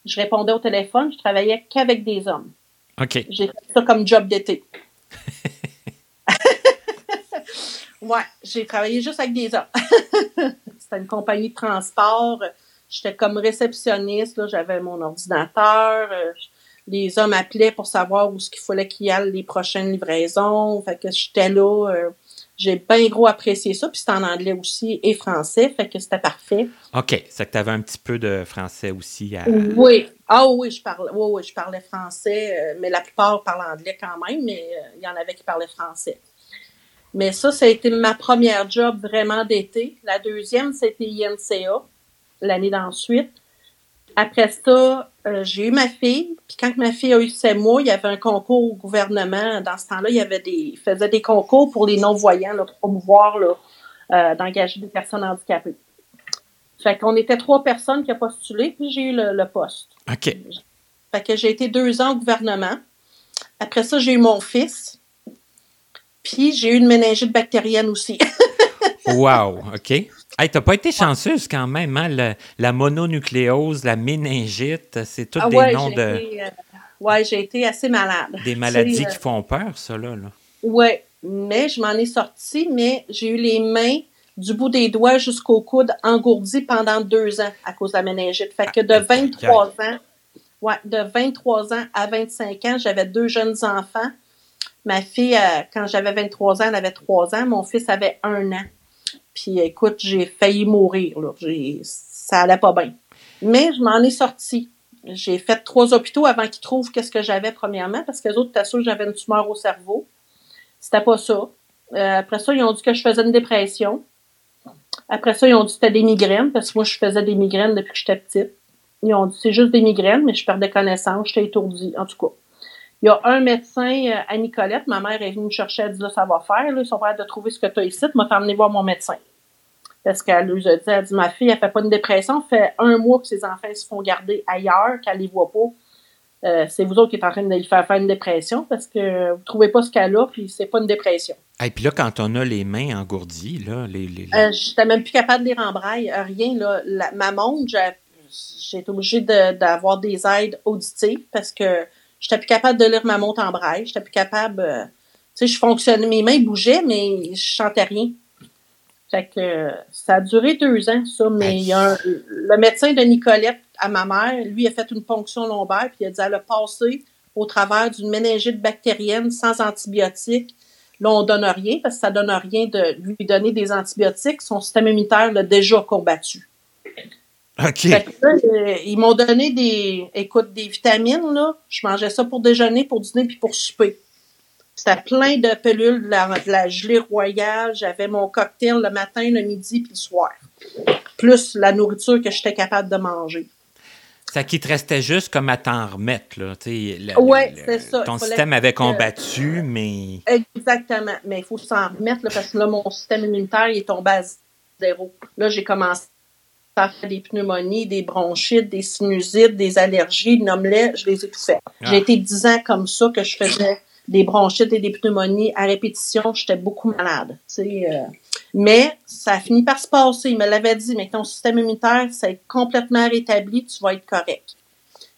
Je répondais au téléphone, je travaillais qu'avec des hommes. OK. J'ai fait ça comme job d'été. ouais, j'ai travaillé juste avec des hommes. C'était une compagnie de transport. J'étais comme réceptionniste, j'avais mon ordinateur. Les hommes appelaient pour savoir où ce qu'il fallait qu'il y ait les prochaines livraisons. Fait que j'étais là. Euh, j'ai bien gros apprécié ça, puis c'était en anglais aussi et français, fait que c'était parfait. OK, c'est que tu avais un petit peu de français aussi à... Oui. Ah oui, je parlais, oui, oui, je parlais français, euh, mais la plupart parlent anglais quand même, mais euh, il y en avait qui parlaient français. Mais ça, ça a été ma première job vraiment d'été. La deuxième, c'était INCA, l'année d'ensuite. Après ça, euh, j'ai eu ma fille. Puis quand ma fille a eu ses mois, il y avait un concours au gouvernement. Dans ce temps-là, il y avait des, faisait des concours pour les non-voyants, là, pour promouvoir là, euh, d'engager des personnes handicapées. Fait qu'on était trois personnes qui ont postulé, puis j'ai eu le, poste. OK. Fait que j'ai été deux ans au gouvernement. Après ça, j'ai eu mon fils. Puis j'ai eu une méningite bactérienne aussi. wow, OK. Hey, t'as pas été chanceuse quand même, hein? la mononucléose, la méningite, c'est tous ah des noms de. Euh, oui, j'ai été assez malade. Des maladies qui font peur, ça, là. Oui, mais je m'en ai sortie, mais j'ai eu les mains du bout des doigts jusqu'au coude engourdies pendant deux ans à cause de la méningite. Fait que de 23 ans, ouais, de 23 ans à 25 ans, j'avais deux jeunes enfants. Ma fille, euh, quand j'avais 23 ans, elle avait 3 ans. Mon fils avait un an. Puis écoute, j'ai failli mourir. Là. Ça allait pas bien. Mais je m'en ai sorti. J'ai fait trois hôpitaux avant qu'ils trouvent qu'est-ce que j'avais premièrement, parce que les autres étaient sûrs que j'avais une tumeur au cerveau. C'était pas ça. Euh, après ça, ils ont dit que je faisais une dépression. Après ça, ils ont dit que c'était des migraines, parce que moi, je faisais des migraines depuis que j'étais petite. Ils ont dit c'est juste des migraines, mais je perdais connaissance, j'étais étourdie, en tout cas. Il y a un médecin euh, à Nicolette, ma mère est venue me chercher, elle dit là, ça va faire, là, ils sont prêts de trouver ce que tu as ici, m'a fait amener voir mon médecin. Parce qu'elle lui a dit, elle dit, ma fille, elle fait pas une dépression, fait un mois que ses enfants se font garder ailleurs, qu'elle les voit pas. Euh, c'est vous autres qui êtes en train de lui faire faire une dépression parce que vous trouvez pas ce qu'elle a, puis c'est pas une dépression. Et puis là, quand on a les mains engourdies, là, les. les, Euh, j'étais même plus capable de braille, euh, rien, là. ma montre, j'ai été obligée d'avoir des aides auditives parce que j'étais plus capable de lire ma montre en braille, j'étais plus capable. Euh, tu sais, je fonctionnais, mes mains bougeaient, mais je chantais rien. Fait que ça a duré deux ans, ça, mais il y a le médecin de Nicolette à ma mère, lui, a fait une ponction lombaire, puis il a dit elle a passé au travers d'une méningite bactérienne sans antibiotiques. Là, on donne rien parce que ça donne rien de lui donner des antibiotiques. Son système immunitaire l'a déjà combattu. OK. Euh, ils m'ont donné des, écoute, des vitamines, là. Je mangeais ça pour déjeuner, pour dîner, puis pour souper. C'était plein de pelules de la, gelée royale. J'avais mon cocktail le matin, le midi puis le soir. Plus la nourriture que j'étais capable de manger. Ça qui te restait juste comme à t'en remettre, là. Oui, c'est ça. Ton système avait combattu, mais. Exactement. Mais il faut s'en remettre, parce que là, mon système immunitaire il est tombé à zéro. Là, j'ai commencé des pneumonies, des bronchites, des sinusites, des allergies, nomme-les, je les ai tout fait. Ah. J'ai été dix ans comme ça que je faisais des bronchites et des pneumonies à répétition. J'étais beaucoup malade. Euh. Mais ça a fini par se passer. Il me l'avait dit, mais ton système immunitaire, c'est complètement rétabli, tu vas être correct.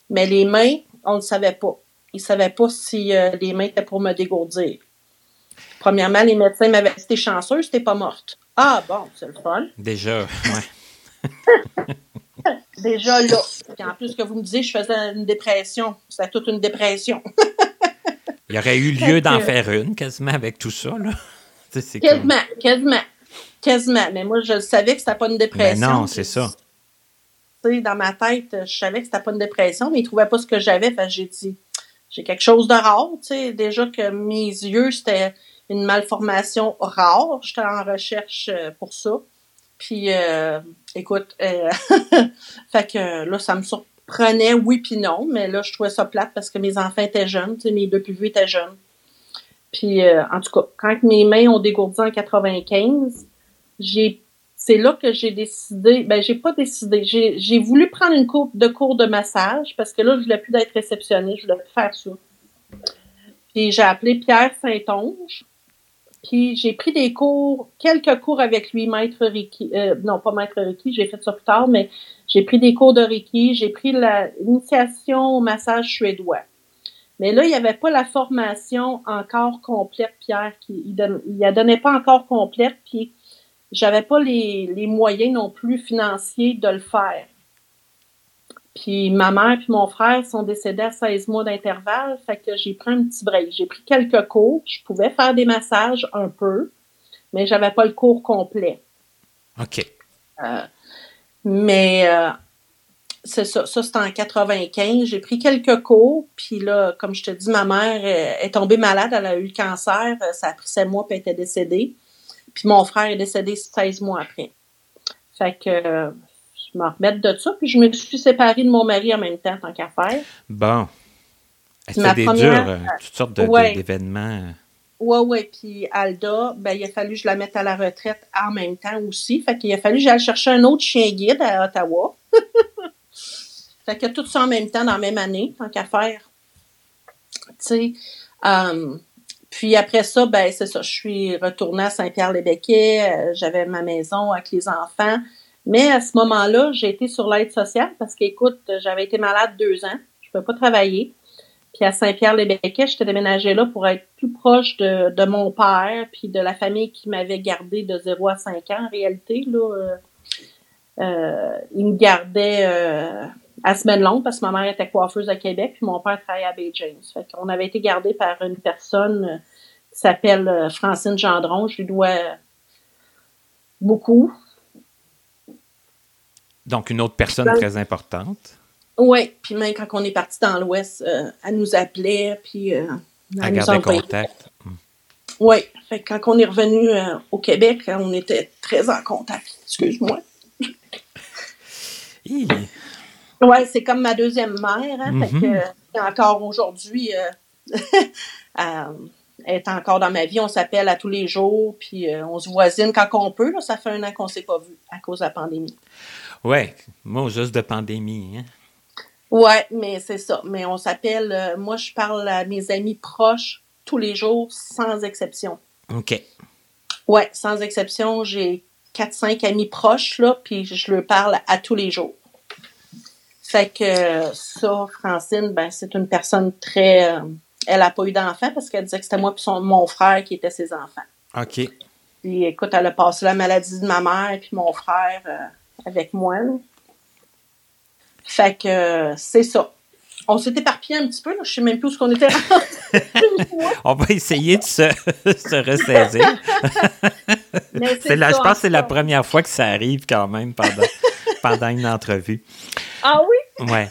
Mais les mains, on ne savait pas. Ils ne savaient pas si euh, les mains étaient pour me dégourdir. Premièrement, les médecins m'avaient dit T'es chanceuse, t'es pas morte. Ah bon, c'est le fun. Déjà, ouais. Déjà là. en plus que vous me disiez, je faisais une dépression. C'était toute une dépression. Il y aurait eu lieu d'en faire une, quasiment, avec tout ça, là. Quasiment, quasiment, quasiment. Mais moi, je savais que c'était pas une dépression. Mais non, c'est ça. Dans ma tête, je savais que c'était pas une dépression, mais ils trouvaient pas ce que j'avais. J'ai dit, j'ai quelque chose de rare, tu sais. Déjà que mes yeux, c'était une malformation rare. J'étais en recherche euh, pour ça. Puis, euh, écoute, euh, fait que là, ça me surprenait, oui puis non, mais là, je trouvais ça plate parce que mes enfants étaient jeunes, mes deux plus vieux étaient jeunes. Puis, euh, en tout cas, quand mes mains ont dégourdi en 95, j'ai c'est là que j'ai décidé, ben j'ai pas décidé, j'ai voulu prendre une cour de cours de massage parce que là, je voulais plus d'être réceptionniste, je voulais plus faire ça. Puis j'ai appelé Pierre Saint-Onge, j'ai pris des cours, quelques cours avec lui, maître Ricky, euh, non pas maître Ricky, j'ai fait ça plus tard, mais j'ai pris des cours de Ricky, j'ai pris l'initiation au massage suédois. Mais là, il n'y avait pas la formation encore complète, Pierre, il, il la donnait pas encore complète, puis j'avais pas les, les moyens non plus financiers de le faire. Puis ma mère puis mon frère sont décédés à 16 mois d'intervalle, fait que j'ai pris un petit break. J'ai pris quelques cours, je pouvais faire des massages un peu, mais j'avais pas le cours complet. OK. Euh, mais euh, c'est ça, ça c'était en 95. J'ai pris quelques cours, puis là, comme je te dis, ma mère est tombée malade, elle a eu le cancer, ça a pris 7 mois, puis elle était décédée. Puis mon frère est décédé 16 mois après. Fait que me de ça. Puis je me suis séparée de mon mari en même temps, tant qu'à faire. Bon. C'était des durs, euh, toutes sortes d'événements. Oui, oui. Puis Alda, ben, il a fallu que je la mette à la retraite en même temps aussi. Fait qu'il a fallu que j'aille chercher un autre chien guide à Ottawa. fait que tout ça en même temps dans la même année, tant qu'à faire. Tu sais. Um, puis après ça, ben c'est ça, je suis retournée à Saint-Pierre-les-Béquets, euh, j'avais ma maison avec les enfants. Mais à ce moment-là, j'ai été sur l'aide sociale parce qu'écoute, j'avais été malade deux ans, je ne pouvais pas travailler. Puis à Saint-Pierre-les-Béquets, j'étais déménagée là pour être plus proche de, de, mon père, puis de la famille qui m'avait gardé de 0 à 5 ans en réalité. Là, euh, euh, il me gardait euh, à semaine longue parce que ma mère était coiffeuse à Québec, puis mon père travaillait à Bay James. Fait qu'on avait été gardé par une personne euh, qui s'appelle euh, Francine Gendron. Je lui dois beaucoup. Donc, une autre personne très importante. Oui, puis même quand on est parti dans l'Ouest, euh, elle nous appelait, puis euh, elle, gardait contact. Oui, fait quand on est revenu au Québec, on était très en contact. Excuse-moi. Oui, c'est comme ma deuxième mère. Hein, fait mm-hmm. que, encore aujourd'hui, euh, euh, elle est encore dans ma vie. On s'appelle à tous les jours, puis euh, on se voisine quand on peut. Là, ça fait un an qu'on ne s'est pas vu à cause de la pandémie. Oui, moi, juste de pandémie. Hein? Oui, mais c'est ça. Mais on s'appelle, moi, je parle à mes amis proches tous les jours, sans exception. OK. Oui, sans exception. J'ai 4-5 amis proches, là, puis je leur parle à tous les jours. Fait que ça, Francine, ben, c'est une personne très. Euh, elle n'a pas eu d'enfant parce qu'elle disait que c'était moi et mon frère qui étaient ses enfants. OK. Puis écoute, elle a passé la maladie de ma mère puis mon frère euh, avec moi. Fait que c'est ça. On s'est éparpillé un petit peu, là. je sais même plus où qu'on était On va essayer de se, se ressaisir. là, je pense que c'est la première fois que ça arrive quand même pendant, pendant une entrevue. Ah oui? Ouais.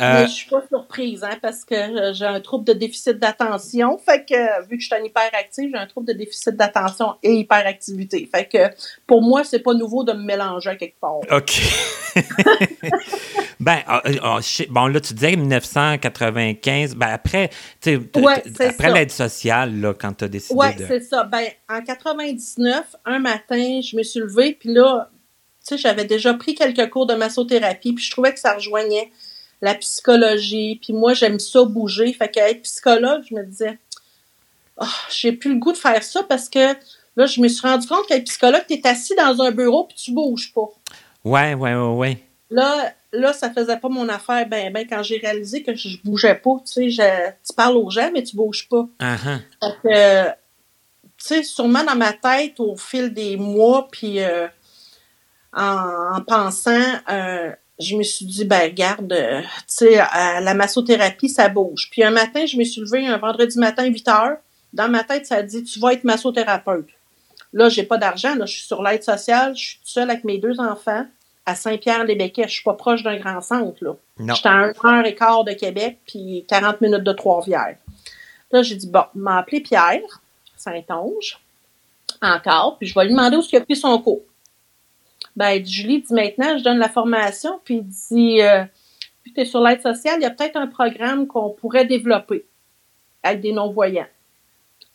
Euh, Mais je suis pas surprise, hein, parce que euh, j'ai un trouble de déficit d'attention. Fait que, vu que je suis un hyperactif, j'ai un trouble de déficit d'attention et hyperactivité. Fait que, pour moi, c'est pas nouveau de me mélanger quelque part. OK. ben, ah, ah, bon, là, tu disais 1995. Ben, après, tu sais, après l'aide sociale, là, quand tu as décidé Oui, c'est ça. Ben, en 99, un matin, je me suis levée, puis là, tu sais, j'avais déjà pris quelques cours de massothérapie, puis je trouvais que ça rejoignait la psychologie. Puis moi, j'aime ça bouger. Fait qu'être psychologue, je me disais, oh, j'ai plus le goût de faire ça parce que là, je me suis rendu compte qu'être psychologue, tu es assis dans un bureau puis tu bouges pas. Ouais, ouais, ouais, ouais. Là, là, ça faisait pas mon affaire ben, ben, quand j'ai réalisé que je bougeais pas. Tu sais, tu parles aux gens, mais tu bouges pas. Uh-huh. Fait que, tu sais, sûrement dans ma tête, au fil des mois, puis euh, en, pensant, euh, je me suis dit, ben garde, euh, tu sais, la massothérapie, ça bouge. Puis un matin, je me suis levée un vendredi matin, 8 heures. Dans ma tête, ça a dit, tu vas être massothérapeute. Là, j'ai pas d'argent, là, je suis sur l'aide sociale, je suis seule avec mes deux enfants à Saint-Pierre-les-Béquets. Je suis pas proche d'un grand centre, là. J'étais à un heure et quart de Québec, puis 40 minutes de Trois-Rivières. Là, j'ai dit, bon, m'a appelé Pierre, Saint-Onge, encore, puis je vais lui demander où il a pris son cours. Ben, Julie dit maintenant, je donne la formation, puis dit, euh, tu es sur l'aide sociale, il y a peut-être un programme qu'on pourrait développer avec des non-voyants.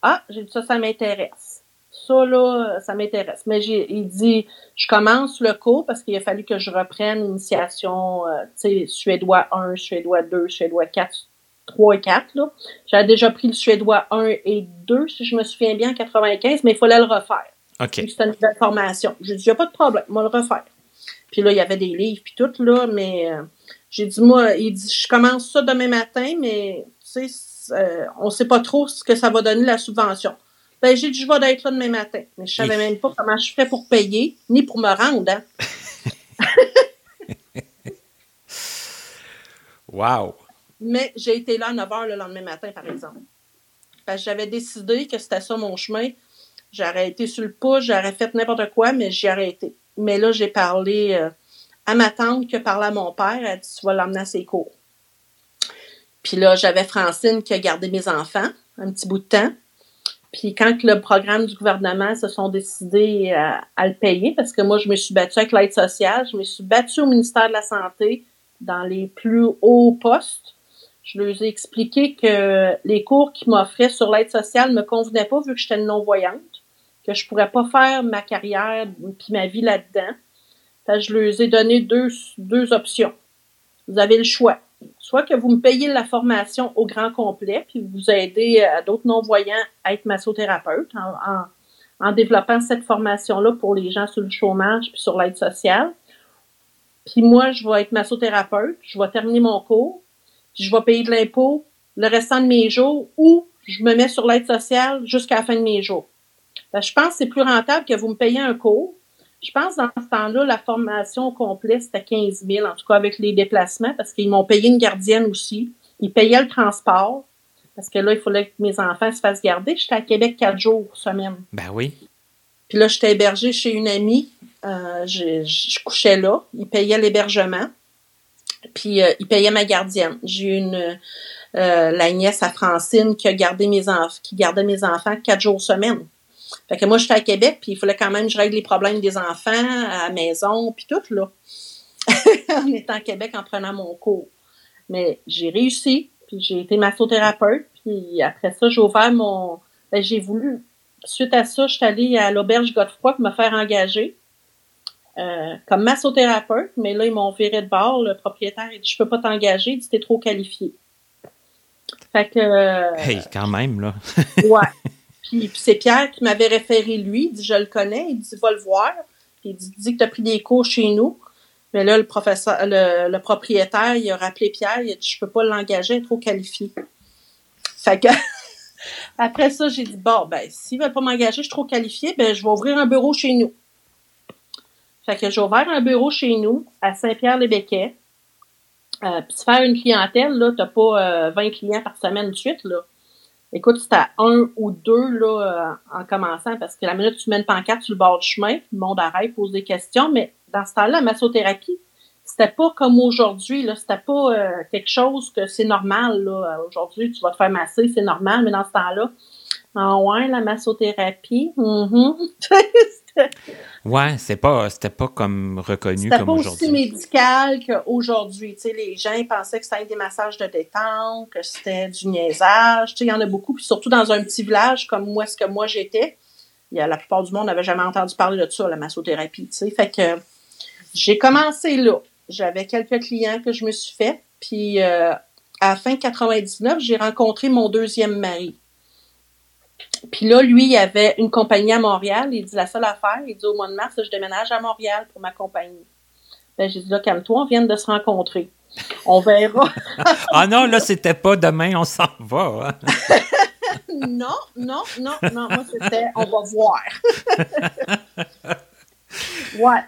Ah, j'ai dit ça, ça m'intéresse. Ça, là, ça m'intéresse. Mais j'ai, il dit, je commence le cours parce qu'il a fallu que je reprenne l'initiation, euh, tu sais, suédois 1, suédois 2, suédois 4, 3 et 4, là. J'avais déjà pris le suédois 1 et 2, si je me souviens bien, en 95, mais il fallait le refaire. OK. C'était une nouvelle formation. J'ai dit, il n'y a pas de problème, on va le refaire. Puis là, il y avait des livres, puis tout, là, mais euh, j'ai dit, moi, il dit, je commence ça demain matin, mais, tu sais, euh, on ne sait pas trop ce que ça va donner, la subvention. Ben, j'ai dit, je vais être là demain matin. Mais je savais même pas comment je ferais pour payer, ni pour me rendre, hein. Wow! Mais j'ai été là à 9 h le lendemain matin, par exemple. Parce que j'avais décidé que c'était ça mon chemin. J'aurais été sur le pouce, j'aurais fait n'importe quoi, mais j'y aurais été. Mais là, j'ai parlé euh, à ma tante qui a parlé à mon père. Elle a dit Tu vas l'emmener à ses cours. Puis là, j'avais Francine qui a gardé mes enfants un petit bout de temps. Puis quand le programme du gouvernement se sont décidés à, à le payer, parce que moi, je me suis battue avec l'aide sociale, je me suis battue au ministère de la Santé dans les plus hauts postes. Je leur ai expliqué que les cours qu'ils m'offraient sur l'aide sociale ne me convenaient pas vu que j'étais non-voyante, que je pourrais pas faire ma carrière puis ma vie là-dedans. Je leur ai donné deux, deux options. Vous avez le choix. Soit que vous me payez la formation au grand complet, puis vous aidez à d'autres non-voyants à être massothérapeute en, en, en développant cette formation-là pour les gens sur le chômage puis sur l'aide sociale. Puis moi, je vais être massothérapeute, je vais terminer mon cours, puis je vais payer de l'impôt le restant de mes jours ou je me mets sur l'aide sociale jusqu'à la fin de mes jours. Ben, je pense que c'est plus rentable que vous me payez un cours. Je pense dans ce temps-là, la formation complète, c'était 15 000, en tout cas avec les déplacements, parce qu'ils m'ont payé une gardienne aussi. Ils payaient le transport, parce que là, il fallait que mes enfants se fassent garder. J'étais à Québec quatre jours semaine. Ben oui. Puis là, j'étais hébergée chez une amie. Euh, je, je, couchais là. Ils payaient l'hébergement. Puis euh, ils payaient ma gardienne. J'ai une euh, la nièce à Francine qui a gardé mes enfants, qui gardait mes enfants quatre jours semaine. Fait que moi, j'étais à Québec, puis il fallait quand même que je règle les problèmes des enfants à la maison, puis tout, là. en étant à Québec en prenant mon cours. Mais j'ai réussi, puis j'ai été massothérapeute, puis après ça, j'ai ouvert mon... Ben, j'ai voulu... Suite à ça, je suis allée à l'auberge Godefroy pour me faire engager euh, comme massothérapeute, mais là, ils m'ont viré de bord. Le propriétaire, il dit, je peux pas t'engager, il dit, t'es trop qualifié. Fait que... Euh, hey, quand même, là. ouais. Puis, c'est Pierre qui m'avait référé lui. Il dit, je le connais. Il dit, va le voir. Puis il dit, que tu as pris des cours chez nous. Mais là, le professeur, le, propriétaire, il a rappelé Pierre. Il a dit, je peux pas l'engager, il est trop qualifié. Fait que, après ça, j'ai dit, bon, ben, s'ils veulent pas m'engager, je suis trop qualifié, ben, je vais ouvrir un bureau chez nous. Fait que j'ai ouvert un bureau chez nous, à Saint-Pierre-les-Béquets. Euh, puis faire une clientèle, là, t'as pas euh, 20 clients par semaine de suite, là. Écoute, c'était un ou deux là, euh, en commençant, parce que la minute tu mets une pancarte sur le bord du chemin, le monde arrête, pose des questions, mais dans ce temps-là, la massothérapie, c'était pas comme aujourd'hui, là, c'était pas euh, quelque chose que c'est normal, là. Aujourd'hui, tu vas te faire masser, c'est normal, mais dans ce temps-là, ah ouais, la massothérapie, mm -hmm. Ouais, c'est pas, c'était pas comme reconnu comme aujourd'hui. C'était pas aussi médical qu'aujourd'hui. Tu sais, les gens pensaient que c'était des massages de détente, que c'était du niaisage. Tu sais, il y en a beaucoup, puis surtout dans un petit village comme moi, ce que moi j'étais. La plupart du monde n'avait jamais entendu parler de ça, la massothérapie, tu sais. Fait que j'ai commencé là. J'avais quelques clients que je me suis fait, puis euh, à la fin 99, j'ai rencontré mon deuxième mari. Puis là, lui, il avait une compagnie à Montréal. Il dit la seule affaire, il dit au mois de mars, je déménage à Montréal pour ma compagnie. Ben, j'ai dit là, calme-toi, on vient de se rencontrer. On verra. ah non, là, c'était pas demain, on s'en va. Hein? non, non, non, non. Moi, c'était on va voir. ouais.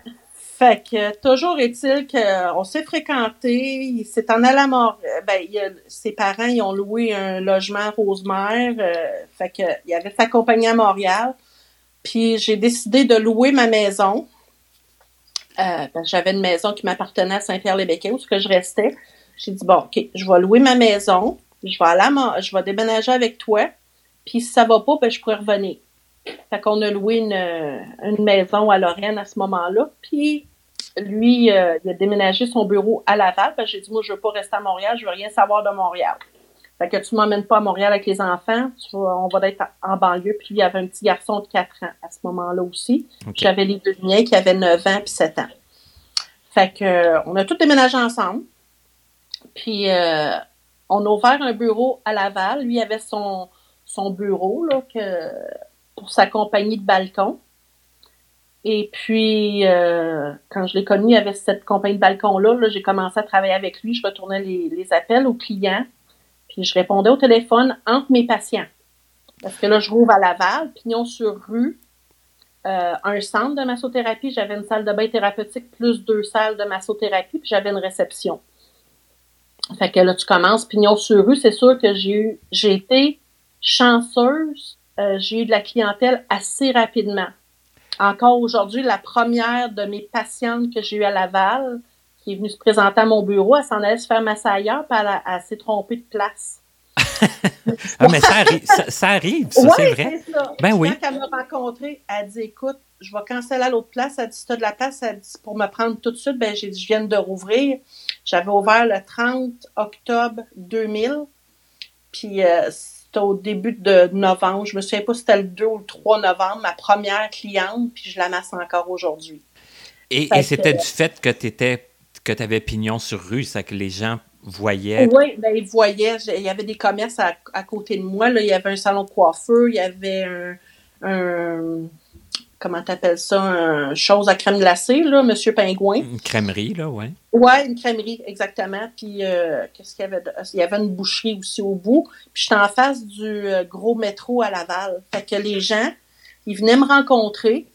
Fait que toujours est-il qu'on s'est fréquenté, il s'est en Mort... Ben, il a, ses parents, ils ont loué un logement à Rosemère. Euh, fait que il avait sa compagnie à Montréal. Puis j'ai décidé de louer ma maison. Euh, ben, j'avais une maison qui m'appartenait à Saint-Pierre-les-Béquets où que je restais. J'ai dit bon, ok, je vais louer ma maison, je vais aller à je vais déménager avec toi. Puis si ça va pas, ben je pourrais revenir. Fait qu'on a loué une, maison à Lorraine à ce moment-là. Puis lui, euh, il a déménagé son bureau à Laval. J'ai dit, moi, je veux pas rester à Montréal, je veux rien savoir de Montréal. Fait que tu m'emmènes pas à Montréal avec les enfants, on va être en banlieue. Puis il avait un petit garçon de 4 ans à ce moment-là aussi. J'avais les deux miens qui avaient 9 ans puis 7 ans. Fait que euh, on a tous déménagé ensemble. Puis euh, on a ouvert un bureau à Laval. Lui avait son, son bureau là, que, pour sa compagnie de balcon. Et puis, euh, quand je l'ai connu, avait cette compagnie de balcon-là. -là, j'ai commencé à travailler avec lui. Je retournais les, les appels aux clients. Puis je répondais au téléphone entre mes patients. Parce que là, je rouvre à Laval, pignon sur rue, euh, un centre de massothérapie. J'avais une salle de bain thérapeutique plus deux salles de massothérapie, puis j'avais une réception. Fait que là, tu commences pignon sur rue. C'est sûr que j'ai eu, j'ai été chanceuse. Euh, j'ai eu de la clientèle assez rapidement. Encore aujourd'hui, la première de mes patientes que j'ai eue à Laval, qui est venue se présenter à mon bureau, elle s'en allait se faire masser ailleurs, puis elle, s'est trompée de place. ah, mais ça arrive, ça, arrive, ça, c'est vrai. Ça. Ben oui. Quand elle m'a rencontré, elle dit Écoute, je vais canceller à l'autre place. Elle dit Si tu as de la place, elle dit Pour me prendre tout de suite, ben, j'ai dit Je viens de rouvrir. J'avais ouvert le 30 octobre 2000. Puis euh, c'était au début de novembre. Je me souviens pas si c'était le 2 ou le 3 novembre, ma première cliente, puis je la masse encore aujourd'hui. Et, et c'était du fait que tu étais que tu avais pignon sur rue, ça que les gens voyaient? Oui, ben, ils voyaient. Il y avait des commerces à, côté de moi. Là. Il y avait un salon de coiffeur, il y avait un, un comment t'appelles ça, une chose à crème glacée, là, Monsieur Pingouin. Une crèmerie, là, ouais. Ouais, une crèmerie, exactement. Puis, euh, qu'est-ce qu'il y avait? Il y avait une boucherie aussi au bout. Puis, j'étais en face du euh, gros métro à Laval. Fait que les gens, ils venaient me rencontrer.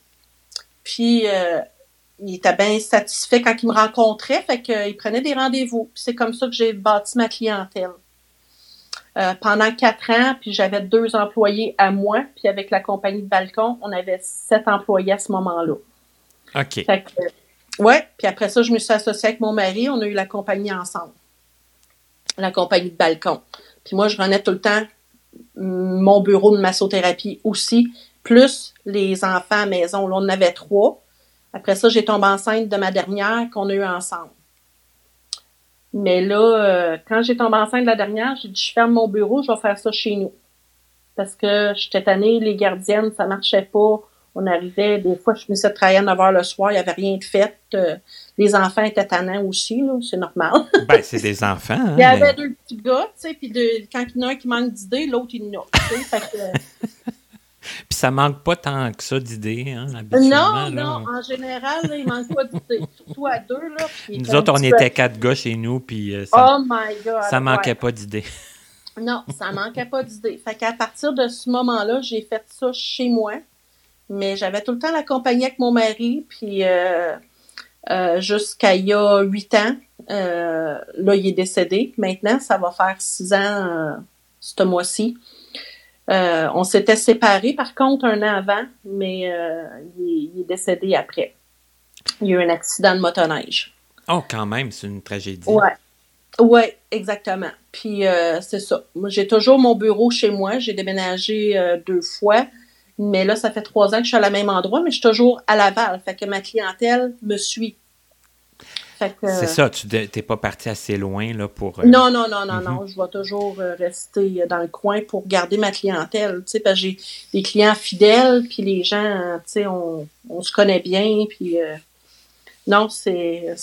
Puis, euh, il était bien satisfait quand il me rencontrait, fait qu'il prenait des rendez-vous. C'est comme ça que j'ai bâti ma clientèle. Euh, pendant quatre ans, puis j'avais deux employés à moi, puis avec la compagnie de balcon, on avait sept employés à ce moment-là. OK. Fait que, ouais, puis après ça, je me suis associée avec mon mari, on a eu la compagnie ensemble. La compagnie de balcon. Puis moi, je renais tout le temps mon bureau de massothérapie aussi, plus les enfants à maison. Là, on en avait trois. Après ça, j'ai tombé enceinte de ma dernière qu'on a eue ensemble. Mais là, euh, quand j'ai tombé enceinte la dernière, j'ai dit, je ferme mon bureau, je vais faire ça chez nous. Parce que j'étais tannée, les gardiennes, ça marchait pas. On arrivait, des fois, je me suis travailler à 9 h le soir, il n'y avait rien de fait. Euh, les enfants étaient tannants aussi, là, c'est normal. ben, c'est des enfants. Hein, il y avait deux petits gars, tu sais, puis quand il y en a un qui manque d'idées, l'autre, il en a. Fait que, Puis ça manque pas tant que ça d'idées, hein, Non, non, en général, là, il manque pas d'idées. Surtout à deux, là. Nous autres, on était quatre gars chez nous, puis euh, ça, oh my God, ça manquait pas d'idées. Non, ça manquait pas d'idées. Fait qu'à partir de ce moment-là, j'ai fait ça chez moi. Mais j'avais tout le temps la compagnie avec mon mari, puis euh, euh, jusqu'à il y a huit ans, là, il est décédé. Maintenant, ça va faire six ans ce mois-ci. Euh, on s'était séparés, par contre, un an avant, mais euh, il, est décédé après. Il y a eu un accident de motoneige. Oh, quand même, c'est une tragédie. Ouais. Ouais, exactement. Puis euh, c'est ça. Moi, j'ai toujours mon bureau chez moi. J'ai déménagé deux fois. Mais là, ça fait trois ans que je suis à la même endroit, mais je suis toujours à Laval. Fait que ma clientèle me suit. C'est ça, tu n'es pas parti assez loin là, pour. Euh, non, non, non, non, non. Mhm. Je vais toujours euh, rester dans le coin pour garder ma clientèle. Tu sais, parce que j'ai des clients fidèles, puis les gens, tu sais, on, se connaît bien, puis. Euh, non, c'est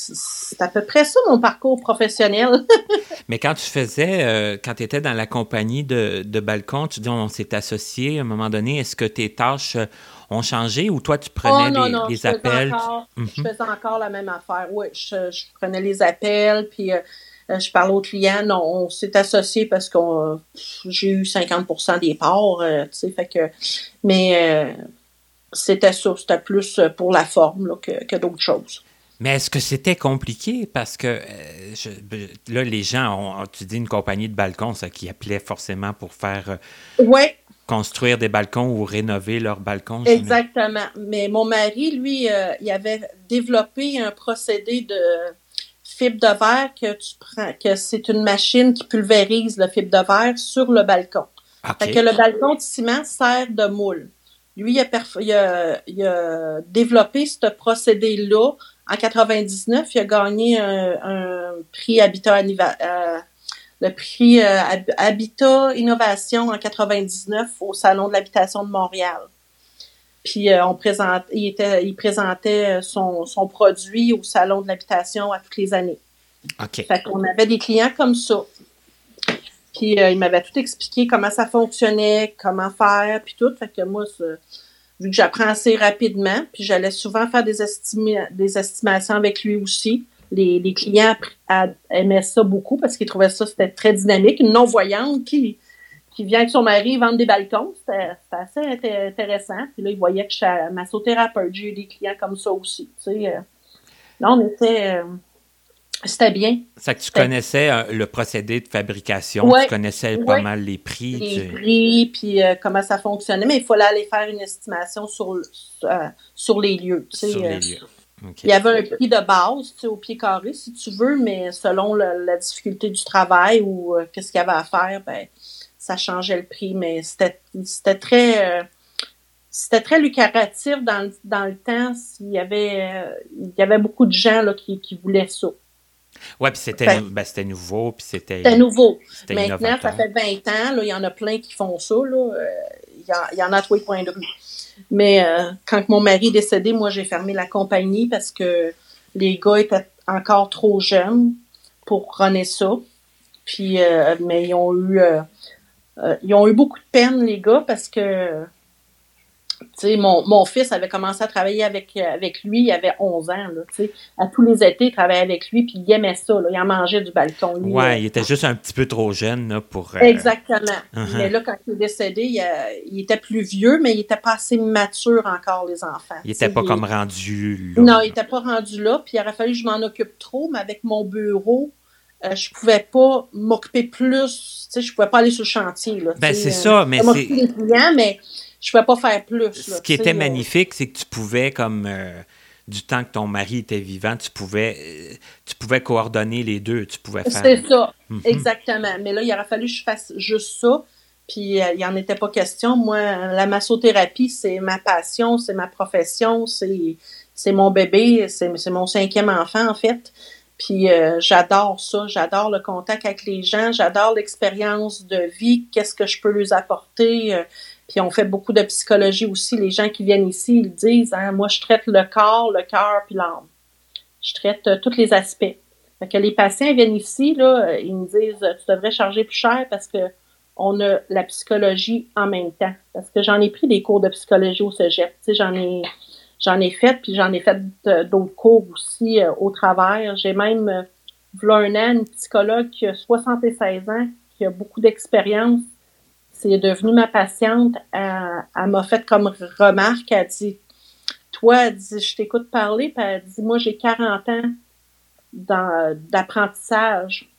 à peu près ça mon parcours professionnel. Mais quand tu faisais, quand tu étais dans la compagnie de, de Balcon, tu dis on s'est associé à un moment donné, est-ce que tes tâches ont changé ou toi, tu prenais oh, les, appels? Je faisais encore la même affaire. Oui, je, prenais les appels, puis euh, euh, je parlais aux clients. Non, on s'est associé parce que j'ai eu 50% des parts, euh, tu sais, fait que... Mais c'était ça, c'était plus pour la forme que, d'autres choses. Mais est-ce que c'était compliqué? Parce que là, les gens ont, tu dis une compagnie de balcons, ça qui appelait forcément pour faire. oui, construire des balcons ou rénover leurs balcons. Exactement. Mais mon mari, lui, euh, il avait développé un procédé de fibre de verre que tu prends, que c'est une machine qui pulvérise le fibre de verre sur le balcon. Fait que le balcon de ciment sert de moule. Lui, il a, il a, développé ce procédé-là. En 99, il a gagné un, prix Habitat le prix euh, Habitat Innovation en 99 au Salon de l'habitation de Montréal. Puis euh, on présente, il, était, il présentait son, son produit au Salon de l'habitation à toutes les années. OK. Fait qu'on avait des clients comme ça. Puis euh, il m'avait tout expliqué comment ça fonctionnait, comment faire, puis tout. Fait que moi, vu que j'apprends assez rapidement, puis j'allais souvent faire des, des estimations avec lui aussi. Les, les clients aimaient ça beaucoup parce qu'ils trouvaient ça c'était très dynamique. Une non-voyante qui, qui vient avec son mari vendre des balcons, c'était assez intéressant. Puis là, il voyait que je suis massothérapeute. J'ai eu des clients comme ça aussi. Tu sais. Euh. Là, on était... Euh, c'était bien. C'est que tu connaissais euh, le procédé de fabrication, tu connaissais pas mal les prix. Les prix, puis euh, comment ça fonctionnait, mais il fallait aller faire une estimation sur, euh, sur les lieux. sur les lieux. Il y avait un prix de base au pied carré, si tu veux, mais selon la difficulté du travail ou qu'est-ce qu'il y avait à faire, ben, ça changeait le prix. Mais c'était très c'était très lucratif dans, dans le temps. Il y avait, il y avait beaucoup de gens là, qui, qui voulaient ça. Oui, puis c'était, ben, c'était nouveau, puis c'était... C'était nouveau. Maintenant, ça fait 20 ans, là, il y en a plein qui font ça, là. Euh, il y, en a tous les coins de rue. Mais euh, quand mon mari est décédé, moi, j'ai fermé la compagnie parce que les gars étaient encore trop jeunes pour runner ça. Puis, euh, mais ils ont eu... ils ont eu beaucoup de peine, les gars, parce que mon, mon fils avait commencé à travailler avec, euh, avec lui, il avait 11 ans. Là, à tous les étés, il travaillait avec lui, puis il aimait ça. Là, il en mangeait du balcon. Oui, ouais, il était juste un petit peu trop jeune là, pour. Euh, Exactement. Uh-huh. Mais là, quand il est décédé, il, était plus vieux, mais il n'était pas assez mature encore, les enfants. Il n'était pas comme rendu là. Non, il n'était pas rendu là, puis il aurait fallu que je m'en occupe trop, mais avec mon bureau, euh, je pouvais pas m'occuper plus. Je ne pouvais pas aller sur le chantier. Là, ben, c'est ça, mais c'est. mais je pouvais pas faire plus. Ce qui était magnifique, c'est que tu pouvais, comme euh, du temps que ton mari était vivant, tu pouvais, euh, tu pouvais coordonner les deux. Tu pouvais faire. C'est ça, mhm. exactement. Mais là, il aurait fallu que je fasse juste ça. Puis euh, il n'y en était pas question. Moi, la massothérapie, c'est ma passion, c'est ma profession, c'est mon bébé, c'est mon cinquième enfant, en fait. Puis j'adore ça, j'adore le contact avec les gens, j'adore l'expérience de vie, qu'est-ce que je peux leur apporter. Puis on fait beaucoup de psychologie aussi. Les gens qui viennent ici, ils disent hein, moi je traite le corps, le cœur puis l'âme. Je traite euh, tous les aspects. Fait que les patients viennent ici, là, euh, ils me disent tu devrais charger plus cher parce que on a la psychologie en même temps. Parce que j'en ai pris des cours de psychologie au Cégep. J'en ai j'en ai fait, puis j'en ai fait d'autres cours aussi euh, au travers. J'ai même euh, un an, une psychologue qui a 76 ans, qui a beaucoup d'expérience c'est devenu ma patiente. Elle, m'a fait comme remarque, elle dit Toi, elle dit, je t'écoute parler, puis elle dit Moi, j'ai 40 ans d'apprentissage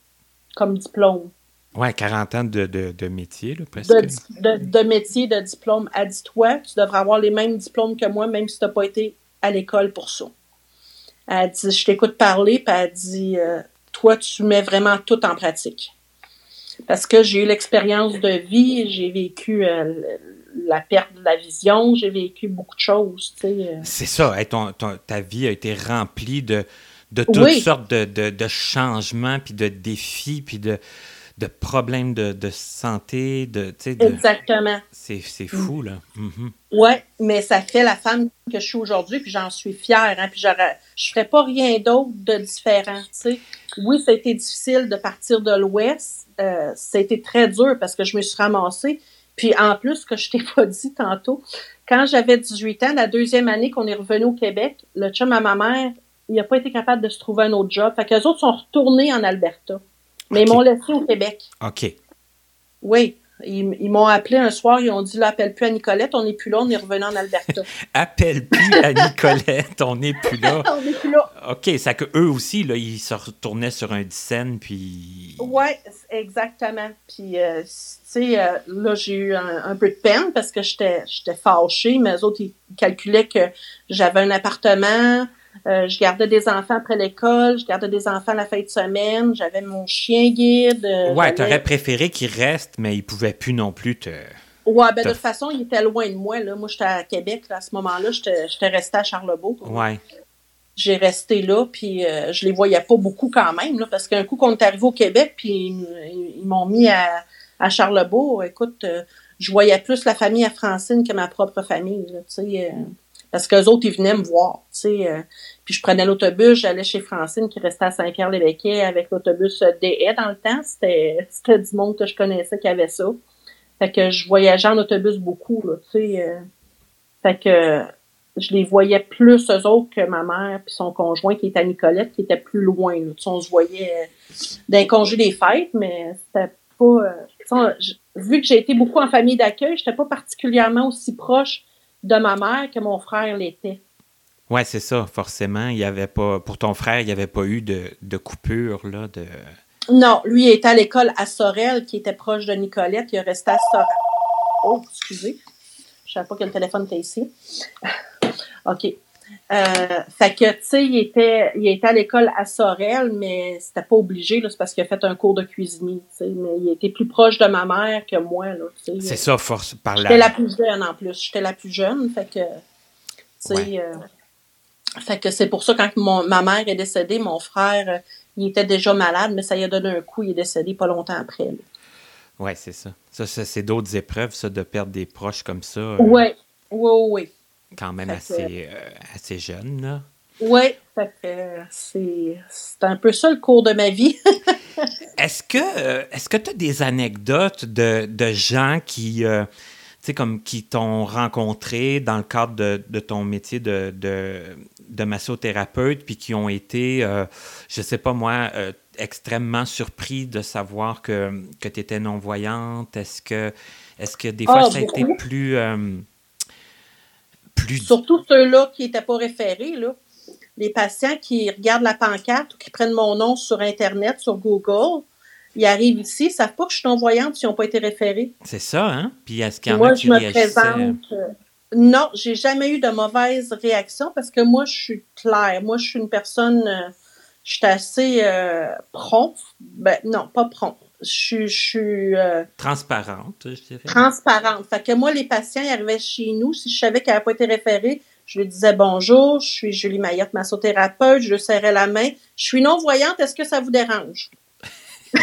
comme diplôme. Ouais, 40 ans de, de, métier, là, presque. De, de, métier, de diplôme. Elle dit Toi, tu devrais avoir les mêmes diplômes que moi, même si tu n'as pas été à l'école pour ça. Elle dit Je t'écoute parler, puis elle dit euh, Toi, tu mets vraiment tout en pratique parce que j'ai eu l'expérience de vie, j'ai vécu euh, la perte de la vision, j'ai vécu beaucoup de choses. Euh. C'est ça, ta vie a été remplie de, de toutes sortes de, de, changements, puis de défis, puis de, de problèmes de, de santé. De, Exactement. C'est fou, là. Mm-hmm. Oui, mais ça fait la femme que je suis aujourd'hui, puis j'en suis fière. Hein, puis je ne ferais pas rien d'autre de différent. Oui, ça a été difficile de partir de l'Ouest. Euh, ça a été très dur parce que je me suis ramassée. Puis en plus, que je t'ai pas dit tantôt, quand j'avais 18 ans, la deuxième année qu'on est revenu au Québec, le chum à ma mère, il n'a pas été capable de se trouver un autre job. Fait qu'eux autres sont retournés en Alberta. Mais ils m'ont laissé au Québec. OK. Oui. Ils, m'ont appelé un soir, ils ont dit, appelle plus à Nicolette, on n'est plus là, on est revenu en Alberta. appelle plus à Nicolette, on n'est plus là. on n'est plus là. OK, c'est que eux aussi, là, ils se retournaient sur un scène, puis... Oui, exactement. Puis, euh, tu sais, euh, là, j'ai eu un, peu de peine parce que j'étais fâchée, mais eux autres, ils calculaient que j'avais un appartement, euh, je gardais des enfants après l'école, je gardais des enfants la fin de semaine, j'avais mon chien guide. Euh, ouais, t'aurais préféré qu'il reste, mais il pouvait plus non plus te. Ouais, ben de toute façon, il était loin de moi. Là. Moi, j'étais à Québec à ce moment-là. J'étais restée à Charlebourg. Ouais. J'ai resté là, puis euh, je les voyais pas beaucoup quand même, là, parce qu'un coup qu'on est arrivé au Québec, puis ils, m'ont mis à, à, Charlebourg, écoute, euh, je voyais plus la famille à Francine que ma propre famille. Là, parce qu'eux autres, ils venaient me voir. Euh, puis je prenais l'autobus, j'allais chez Francine qui restait à Saint-Pierre-les-Béquets avec l'autobus DE dans le temps. C'était, c'était du monde que je connaissais qui avait ça. Fait que je voyageais en autobus beaucoup, là, tu sais. Euh. fait que je les voyais plus eux autres que ma mère puis son conjoint qui était à Nicolette, qui était plus loin. Là. Tu sais, on se voyait euh, d'un congé des fêtes, mais c'était pas. Euh, vu que j'ai été beaucoup en famille d'accueil, j'étais pas particulièrement aussi proche de ma mère que mon frère l'était. Ouais, c'est ça, forcément. Il y avait pas. Pour ton frère, il n'y avait pas eu de, de coupure, là, de. Non, lui il était à l'école à Sorel, qui était proche de Nicolette. Il est resté à Sorel. Oh, excusez. Je savais pas que le téléphone était ici. OK. Euh, fait que, tu sais, il était, il était à l'école à Sorel, mais c'était pas obligé, c'est parce qu'il a fait un cours de cuisinier, tu sais, mais il était plus proche de ma mère que moi, là, tu sais. C'est ça, force, par là. J'étais la plus jeune, en plus. J'étais la plus jeune, fait que, tu sais, euh, fait que c'est pour ça, quand mon, ma mère est décédée, mon frère, il était déjà malade, mais ça lui a donné un coup, il est décédé pas longtemps après. Oui, c'est ça. Ça, c'est d'autres épreuves, ça, de perdre des proches comme ça. Oui, oui, oui. Quand même assez, euh, assez jeune, là. Oui, c'est un peu ça le cours de ma vie. est-ce que euh, est-ce que tu as des anecdotes de, de gens qui euh, comme qui t'ont rencontré dans le cadre de, ton métier de, de, massothérapeute, puis qui ont été, euh, je sais pas moi, euh, extrêmement surpris de savoir que, que tu étais non-voyante? Est-ce que, est que des fois, ah, ça a été plus, euh, plus... Surtout ceux-là qui n'étaient pas référés, là. Les patients qui regardent la pancarte ou qui prennent mon nom sur Internet, sur Google, ils arrivent ici, ils savent pas que je suis non-voyante s'ils n'ont pas été référés. C'est ça, hein? Puis est-ce qu'il y en moi, a qui je me présente. Euh, non, j'ai jamais eu de mauvaise réaction parce que moi, je suis claire. Moi, je suis une personne, euh, je suis assez euh, prompte. Ben, non, pas prompte. Je, suis... transparente, je dirais. Transparente. Fait que moi, les patients, ils arrivaient chez nous. Si je savais qu'ils n'avaient pas été référés, je lui disais bonjour, je suis Julie Mayotte, massothérapeute, je lui serrais la main. Je suis non-voyante, est-ce que ça vous dérange?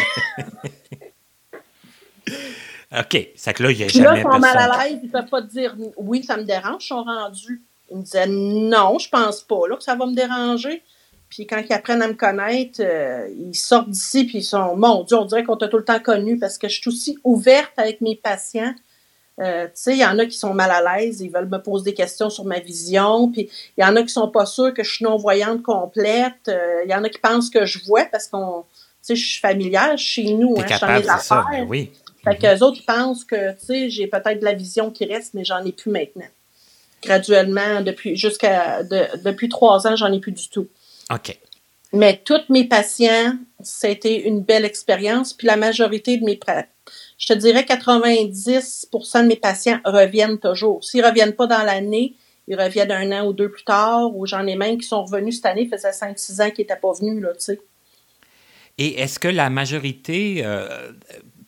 OK. C'est que là, il n'y a jamais. Là, ils sont mal à l'aise, ils ne peuvent pas te dire oui, ça me dérange, ils sont rendus. Ils me disaient non, je pense pas là, que ça va me déranger. Puis quand ils apprennent à me connaître, euh, ils sortent d'ici puis ils sont Mon Dieu, on dirait qu'on t'a tout le temps connu parce que je suis aussi ouverte avec mes patients. Euh, tu sais, il y en a qui sont mal à l'aise, ils veulent me poser des questions sur ma vision, puis il y en a qui sont pas sûrs que je suis non-voyante complète, euh, il y en a qui pensent que je vois parce qu'on sais, je suis familière chez nous, hein, je mes affaires. Ça, oui. Fait mm qu'eux autres pensent que, tu sais, j'ai peut-être de la vision qui reste, mais j'en ai plus maintenant. Graduellement, depuis jusqu'à depuis trois ans, j'en ai plus du tout. OK. Mais tous mes patients, été une belle expérience. Puis la majorité de mes je te dirais 90% de mes patients reviennent toujours. S'ils reviennent pas dans l'année, ils reviennent un an ou deux plus tard, ou j'en ai même qui sont revenus cette année, ça faisait 5-6 ans qu'ils n'étaient pas venus, là, tu sais. Et est-ce que la majorité euh,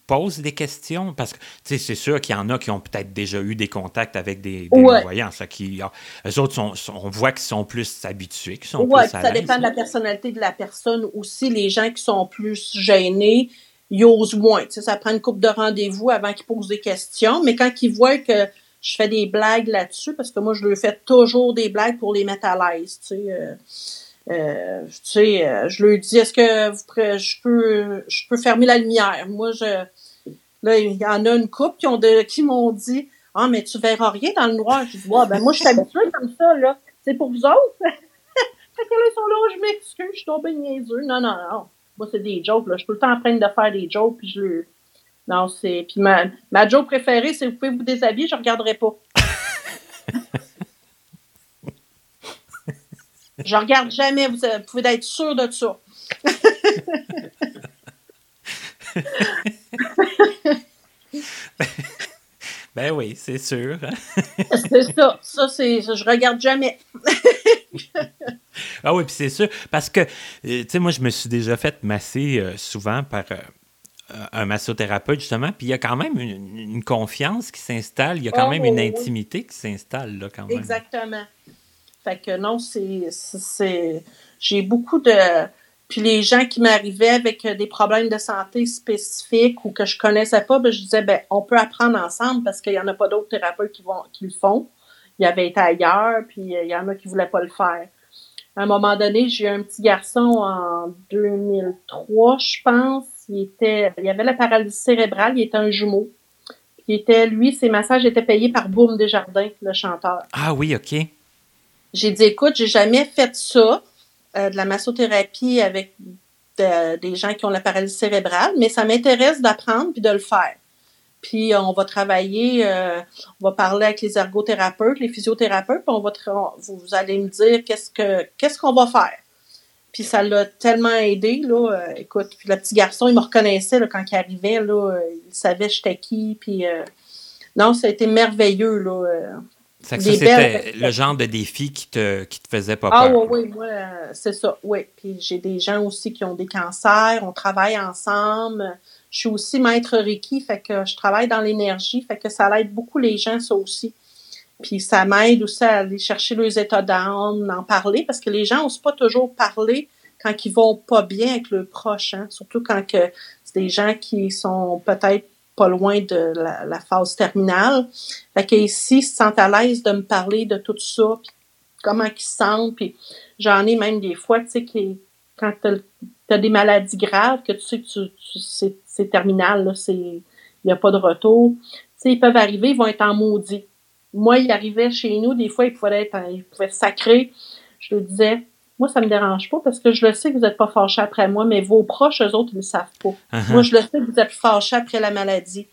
pose des questions? Parce que, c'est sûr qu'il y en a qui ont peut-être déjà eu des contacts avec des, voyants. Ça, qui, ah, eux autres, on voit qu'ils sont plus habitués, qu'ils sont plus ça dépend de la personnalité de la personne aussi. Les gens qui sont plus gênés, ils osent moins. ça prend une coupe de rendez-vous avant qu'ils posent des questions. Mais quand ils voient que je fais des blagues là-dessus, parce que moi, je leur fais toujours des blagues pour les mettre à l'aise, tu sais. Euh, euh, tu sais, euh, je lui dis, est-ce que vous, je peux, je peux fermer la lumière? Moi, je, là, il y en a une couple qui ont de, qui m'ont dit, ah, mais tu verras rien dans le noir. Je dis, ouais, ben, moi, je suis habituée comme ça, là. C'est pour vous autres. fait que là, ils sont là, je m'excuse, je suis tombée niaiseux. Non, non, non. Moi, c'est des jokes, là. Je suis tout le temps en train de faire des jokes, puis je le, non, c'est, puis ma, ma joke préférée, c'est vous pouvez vous déshabiller, je regarderai pas. Je regarde jamais, vous, pouvez être sûr de ça. ben oui, c'est sûr. c'est ça. Ça, c'est. Je regarde jamais. ah oui, puis c'est sûr. Parce que, euh, tu sais, moi, je me suis déjà fait masser euh, souvent par. Euh, un massothérapeute, justement, puis il y a quand même une, confiance qui s'installe, il y a quand oh, même une intimité qui s'installe, là, quand même. Exactement. Fait que non, c'est. J'ai beaucoup de. Puis les gens qui m'arrivaient avec des problèmes de santé spécifiques ou que je connaissais pas, ben, je disais, ben, on peut apprendre ensemble parce qu'il y en a pas d'autres thérapeutes qui, vont, qui le font. Il y avait été ailleurs, puis il y en a qui voulaient pas le faire. À un moment donné, j'ai eu un petit garçon en 2003, je pense. Il était, il avait la paralysie cérébrale, il était un jumeau. Il était, lui, ses massages étaient payés par Boom Desjardins, le chanteur. Ah oui, OK. J'ai dit, écoute, j'ai jamais fait ça, euh, de la massothérapie avec des gens qui ont la paralysie cérébrale, mais ça m'intéresse d'apprendre puis de le faire. Puis on va travailler, euh, on va parler avec les ergothérapeutes, les physiothérapeutes, puis on va vous allez me dire qu'est-ce que qu'est-ce qu'on va faire. Puis ça l'a tellement aidé là. Euh, écoute, puis le petit garçon, il me reconnaissait là, quand il arrivait là, il savait j'étais qui. Puis non, ça a été merveilleux là. Ça c'était le genre de défi qui te, qui te faisait pas ah, peur. Ah oui, oui, moi, c'est ça, oui. Puis j'ai des gens aussi qui ont des cancers, on travaille ensemble. Je suis aussi maître Reiki, fait que je travaille dans l'énergie, fait que ça aide beaucoup les gens, ça aussi. Puis ça m'aide aussi à aller chercher leurs états d'âme, en parler, parce que les gens n'osent pas toujours parler quand ils vont pas bien avec le prochain, surtout quand que c'est des gens qui sont peut-être pas loin de la, phase terminale. Fait qu'ici, ils se sentent à l'aise de me parler de tout ça, puis comment ils se sentent, puis j'en ai même des fois, tu sais, quand tu as, des maladies graves, que tu sais que c'est terminal, c'est, il n'y a pas de retour. Tu sais, ils peuvent arriver, ils vont être en maudit. Moi, ils arrivaient chez nous, des fois, ils pouvaient être, ils pouvaient sacrer. Je le disais, moi, ça me dérange pas parce que je le sais que vous n'êtes pas fâché après moi, mais vos proches, eux autres, ils ne le savent pas. Uh-huh. Moi, je le sais que vous êtes fâché après la maladie.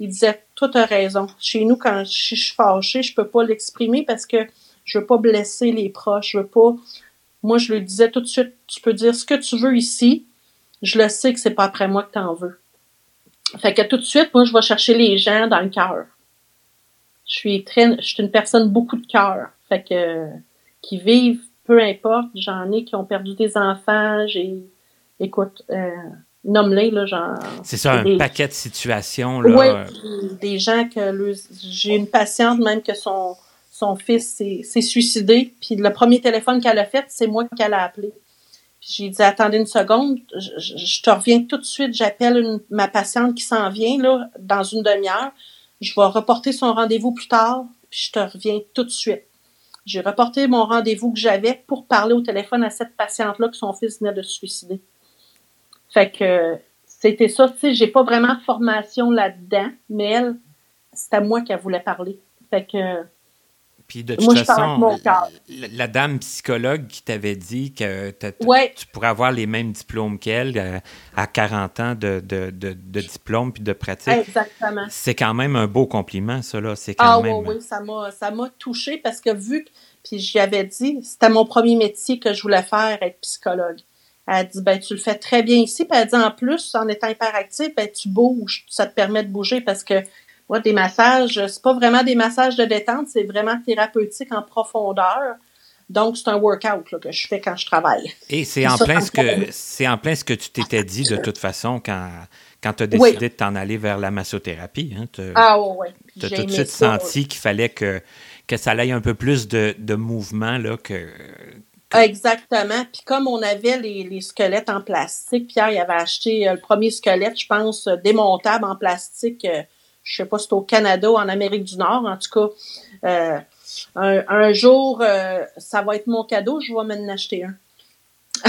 Il disait, toi, as raison. Chez nous, quand je, suis fâché, je peux pas l'exprimer parce que je veux pas blesser les proches. Je veux pas. Moi, je lui disais tout de suite, tu peux dire ce que tu veux ici. Je le sais que c'est pas après moi que tu en veux. Fait que tout de suite, moi, je vais chercher les gens dans le cœur. Je suis très, je suis une personne beaucoup de cœur. Fait que, qui vivent peu importe, j'en ai qui ont perdu des enfants, j'ai, écoute, euh, nomme-les, là, genre. C'est ça, un paquet de situations, là. Oui, des gens que, j'ai une patiente même que son, son fils s'est suicidé, puis le premier téléphone qu'elle a fait, c'est moi qu'elle a appelé. Puis j'ai dit, attendez une seconde, je, te reviens tout de suite, j'appelle ma patiente qui s'en vient, là, dans une demi-heure. Je vais reporter son rendez-vous plus tard, puis je te reviens tout de suite. J'ai reporté mon rendez-vous que j'avais pour parler au téléphone à cette patiente-là que son fils venait de se suicider. Fait que c'était ça, tu sais, j'ai pas vraiment de formation là-dedans, mais elle, c'était moi qui voulait parler. Fait que puis de toute façon, la, dame psychologue qui t'avait dit que tu pourrais avoir les mêmes diplômes qu'elle euh, à 40 ans de, de, de, diplôme puis de pratique. Exactement. C'est quand même un beau compliment, ça, là. Quand ah, même... oui, oui, ça m'a touché parce que vu que, puis j'y avais dit, c'était mon premier métier que je voulais faire, être psychologue. Elle a dit, ben, tu le fais très bien ici. Puis elle dit, en plus, en étant hyperactif, ben, tu bouges. Ça te permet de bouger parce que des massages, c'est pas vraiment des massages de détente, c'est vraiment thérapeutique en profondeur. Donc, c'est un workout que je fais quand je travaille. Et c'est en, plein ce que, c'est en plein ce que tu t'étais dit de toute façon quand, quand tu as décidé de t'en aller vers la massothérapie. Hein, ah oui. Tu as tout de suite senti qu'il fallait que, que ça aille un peu plus de, de mouvement là, que, Exactement. Puis comme on avait les, les, squelettes en plastique, Pierre il avait acheté euh, le premier squelette, je pense, euh, démontable en plastique euh, je sais pas si c'est au Canada ou en Amérique du Nord, en tout cas, euh, un, jour, euh, ça va être mon cadeau, je vais m'en acheter un.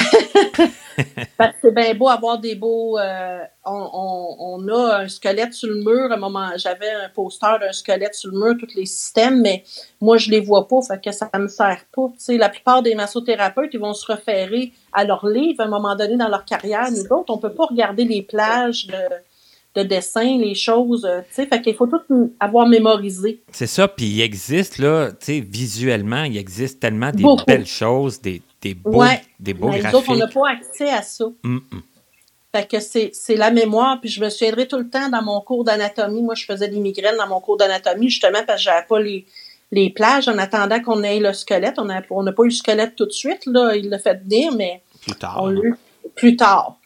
c'est bien beau avoir des beaux. Euh, on, a un squelette sur le mur. À un moment, j'avais un poster d'un squelette sur le mur, tous les systèmes, mais moi, je les vois pas, fait que ça me sert pas. la plupart des massothérapeutes, ils vont se référer à leur livre à un moment donné dans leur carrière. Nous autres, on peut pas regarder les plages de de dessin, les choses, euh, tu sais, fait qu'il faut tout avoir mémorisé. C'est ça, puis il existe, là, tu sais, visuellement, il existe tellement des belles choses, des, des beaux, des beaux graphiques. Autres, on n'a pas accès à ça. Fait que c'est la mémoire, puis je me souviendrai tout le temps dans mon cours d'anatomie, moi je faisais des migraines dans mon cours d'anatomie, justement parce que j'avais pas les, les plages en attendant qu'on ait le squelette. On n'a on pas eu le squelette tout de suite, là, il l'a fait venir, mais... Plus tard. plus tard.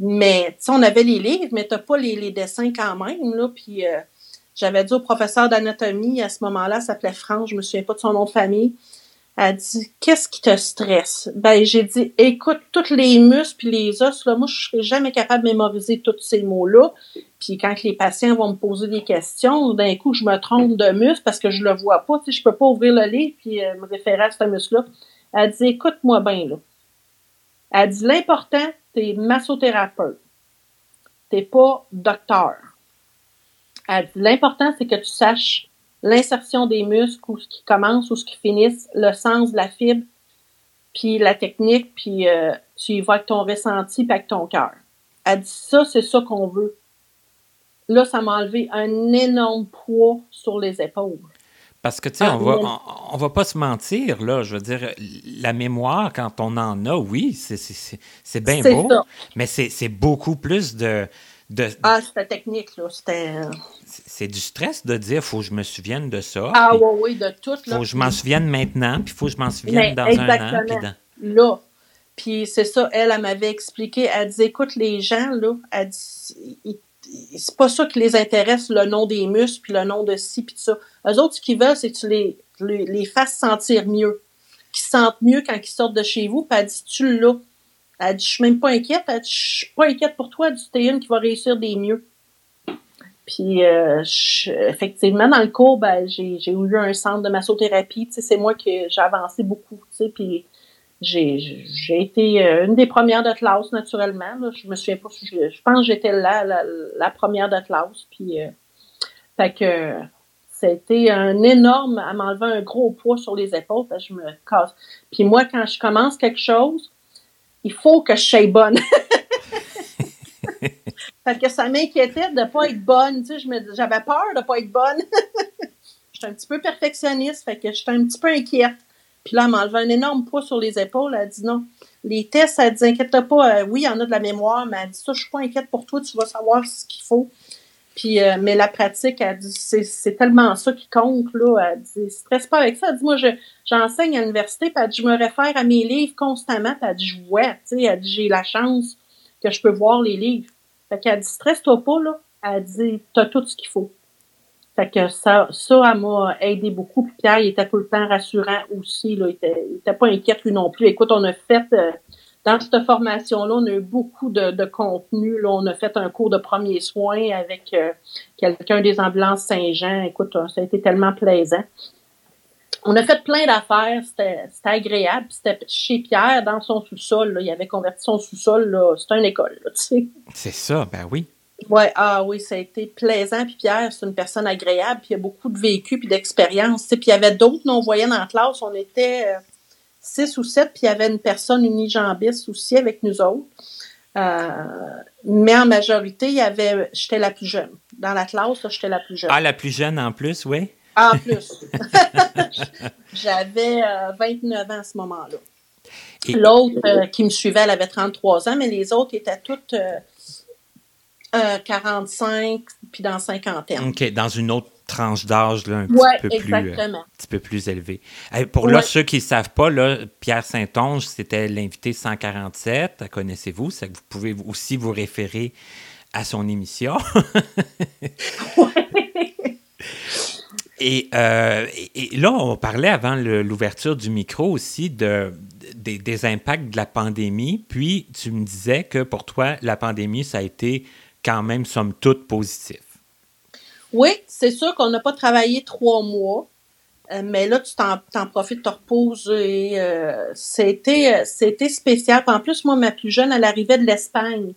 Mais, on avait les livres, mais t'as pas les, dessins quand même, là. Puis, euh, j'avais dit au professeur d'anatomie, à ce moment-là, s'appelait France, je me souviens pas de son nom de famille. Elle dit Qu'est-ce qui te stresse? Ben, j'ai dit Écoute, tous les muscles puis les os, là, moi, je serais jamais capable de mémoriser tous ces mots-là. Puis quand les patients vont me poser des questions, d'un coup, je me trompe de muscle parce que je le vois pas. Tu sais, je peux pas ouvrir le livre puis euh, me référer à ce muscle-là. Elle dit Écoute-moi bien, là. Elle dit L'important, t'es massothérapeute. T'es pas docteur. Elle dit L'important, c'est que tu saches l'insertion des muscles, où ce qui commence, ou ce qui finissent, le sens de la fibre, puis la technique, puis euh, tu y vas avec ton ressenti, puis avec ton cœur. Elle dit ça, c'est ça qu'on veut. Là, ça m'a enlevé un énorme poids sur les épaules. Parce que, tu sais, ah, on, va, on, va pas se mentir, là. Je veux dire, la mémoire, quand on en a, oui, c'est bien beau. Mais c'est beaucoup plus de, ah, c'était technique, là. C'était. Euh, c'est du stress de dire, faut que je me souvienne de ça. Ah, oui, oui, de tout. Là. Faut que je m'en souvienne maintenant, puis faut que je m'en souvienne dans un an. Puis dans... Là. Puis c'est ça, elle, elle m'avait expliqué. Elle dit, écoute, les gens, là, elle dit, c'est pas ça qui les intéresse, le nom des muscles, puis le nom de ci, puis ça. Eux autres, ce qu'ils veulent, c'est que tu les, les, fasses sentir mieux. Qu'ils sentent mieux quand ils sortent de chez vous, puis elle dit, tu l'as. Elle dit, je suis même pas inquiète. Elle dit, je suis pas inquiète pour toi. Elle dit, t'es une qui va réussir des mieux. Puis, euh, effectivement, dans le cours, ben, j'ai, j'ai eu un centre de massothérapie. Tu sais, c'est moi que j'ai avancé beaucoup. Tu sais, puis j'ai, été euh, une des premières de classe, naturellement. Je me souviens pas. Je, pense que j'étais là, la, première de classe. Puis, euh, fait que été un énorme, à m'enlever un gros poids sur les épaules, je me casse. Puis moi, quand je commence quelque chose, il faut que je sois bonne. Parce que ça m'inquiétait de ne pas être bonne. Tu sais, j'avais peur de ne pas être bonne. j'étais un petit peu perfectionniste, fait que j'étais un petit peu inquiète. Puis là, elle m'a enlevé un énorme poids sur les épaules. Elle dit non. Les tests, elle dit inquiète pas. Euh, oui, il y en a de la mémoire, mais elle dit ça, je suis pas inquiète pour toi, tu vas savoir ce qu'il faut. Puis, euh, mais la pratique, elle dit, c'est tellement ça qui compte, là. Elle dit, stresse pas avec ça. Elle dit, moi, je, j'enseigne à l'université, puis elle dit, je me réfère à mes livres constamment, puis elle dit, je vois, tu sais, elle dit, j'ai la chance que je peux voir les livres. Fait qu'elle dit, stresse-toi pas, là. Elle dit, t'as tout ce qu'il faut. Fait que ça, ça, m'a aidé beaucoup. Puis Pierre, il était tout le temps rassurant aussi, là. Il était, il était pas inquiète, lui non plus. Écoute, on a fait, euh, dans cette formation-là, on a eu beaucoup de, contenu. Là, on a fait un cours de premiers soins avec euh, quelqu'un des ambulances Saint-Jean. Écoute, ça a été tellement plaisant. On a fait plein d'affaires, c'était agréable. C'était chez Pierre, dans son sous-sol. Il avait converti son sous-sol, c'était une école, tu sais. C'est ça, ben oui. Ouais, ah oui, ça a été plaisant. Puis Pierre, c'est une personne agréable, puis il a beaucoup de vécu puis d'expérience. Puis il y avait d'autres non-voyants dans la classe. On était euh, six ou sept, puis il y avait une personne unijambiste aussi avec nous autres. Euh, mais en majorité, il y avait, j'étais la plus jeune. Dans la classe, j'étais la plus jeune. Ah, la plus jeune en plus, oui? En plus. J'avais 29 euh, ans à ce moment-là. L'autre qui me suivait, elle avait 33 ans, mais les autres étaient toutes 45 puis dans cinquantaine. OK, dans une autre tranche d'âge un, petit peu plus, euh, un petit peu plus élevée. pour là, ceux qui ne savent pas, là, Pierre Saint-Onge, c'était l'invité 147. Connaissez-vous? C'est que vous pouvez aussi vous référer à son émission. et, euh, et, là, on parlait avant l'ouverture du micro aussi de, des impacts de la pandémie. Puis, tu me disais que pour toi, la pandémie, ça a été quand même, somme toute, positif. Oui, c'est sûr qu'on n'a pas travaillé trois mois, euh, mais là, tu t'en profites, te reposes. Euh, c'était, c'était spécial. En plus, moi, ma plus jeune, elle arrivait de l'Espagne.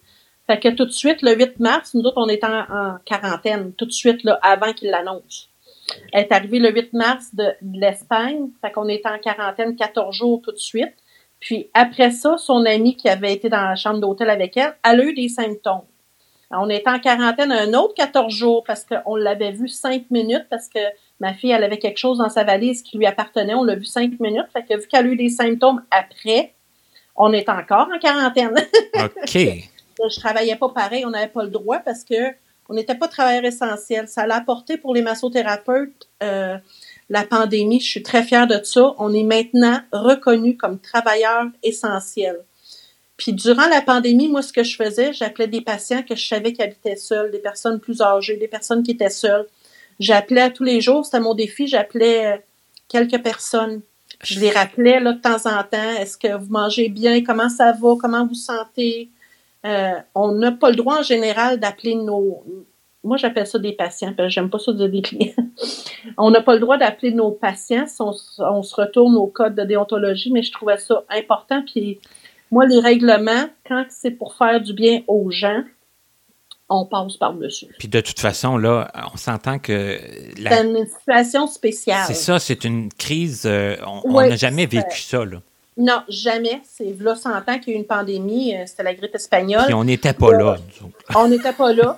Fait que tout de suite, le 8 mars, nous autres, on était en, quarantaine, tout de suite, là, avant qu'il l'annonce. Elle est arrivée le 8 mars de, l'Espagne. Fait qu'on était en quarantaine 14 jours tout de suite. Puis après ça, son amie qui avait été dans la chambre d'hôtel avec elle, elle a eu des symptômes. On était en quarantaine un autre 14 jours parce qu'on l'avait vu cinq minutes parce que ma fille, elle avait quelque chose dans sa valise qui lui appartenait. On l'a vu cinq minutes. Fait que vu qu'elle a eu des symptômes après, on est encore en quarantaine. OK. Je travaillais pas pareil, on n'avait pas le droit parce que on n'était pas travailleur essentiel. Ça l'a apporté pour les massothérapeutes euh, la pandémie. Je suis très fière de ça. On est maintenant reconnu comme travailleur essentiel. Puis durant la pandémie, moi, ce que je faisais, j'appelais des patients que je savais qui habitaient seuls, des personnes plus âgées, des personnes qui étaient seules. J'appelais tous les jours, c'était mon défi, j'appelais euh, quelques personnes. Je les rappelais là, de temps en temps. Est-ce que vous mangez bien? Comment ça va? Comment vous sentez? Euh, on n'a pas le droit en général d'appeler nos. Moi, j'appelle ça des patients, parce que j'aime pas ça dire des clients. on n'a pas le droit d'appeler nos patients si on, on, se retourne au code de déontologie, mais je trouvais ça important. Puis moi, les règlements, quand c'est pour faire du bien aux gens, on passe par-dessus. Puis de toute façon, là, on s'entend que... C'est une situation spéciale. C'est ça, c'est une crise... Euh, on n'a jamais vécu ça, là. Non, jamais. C'est là 100 ans qu'il y a eu une pandémie. Euh, c'était la grippe espagnole. Puis on n'était pas là. On n'était pas là.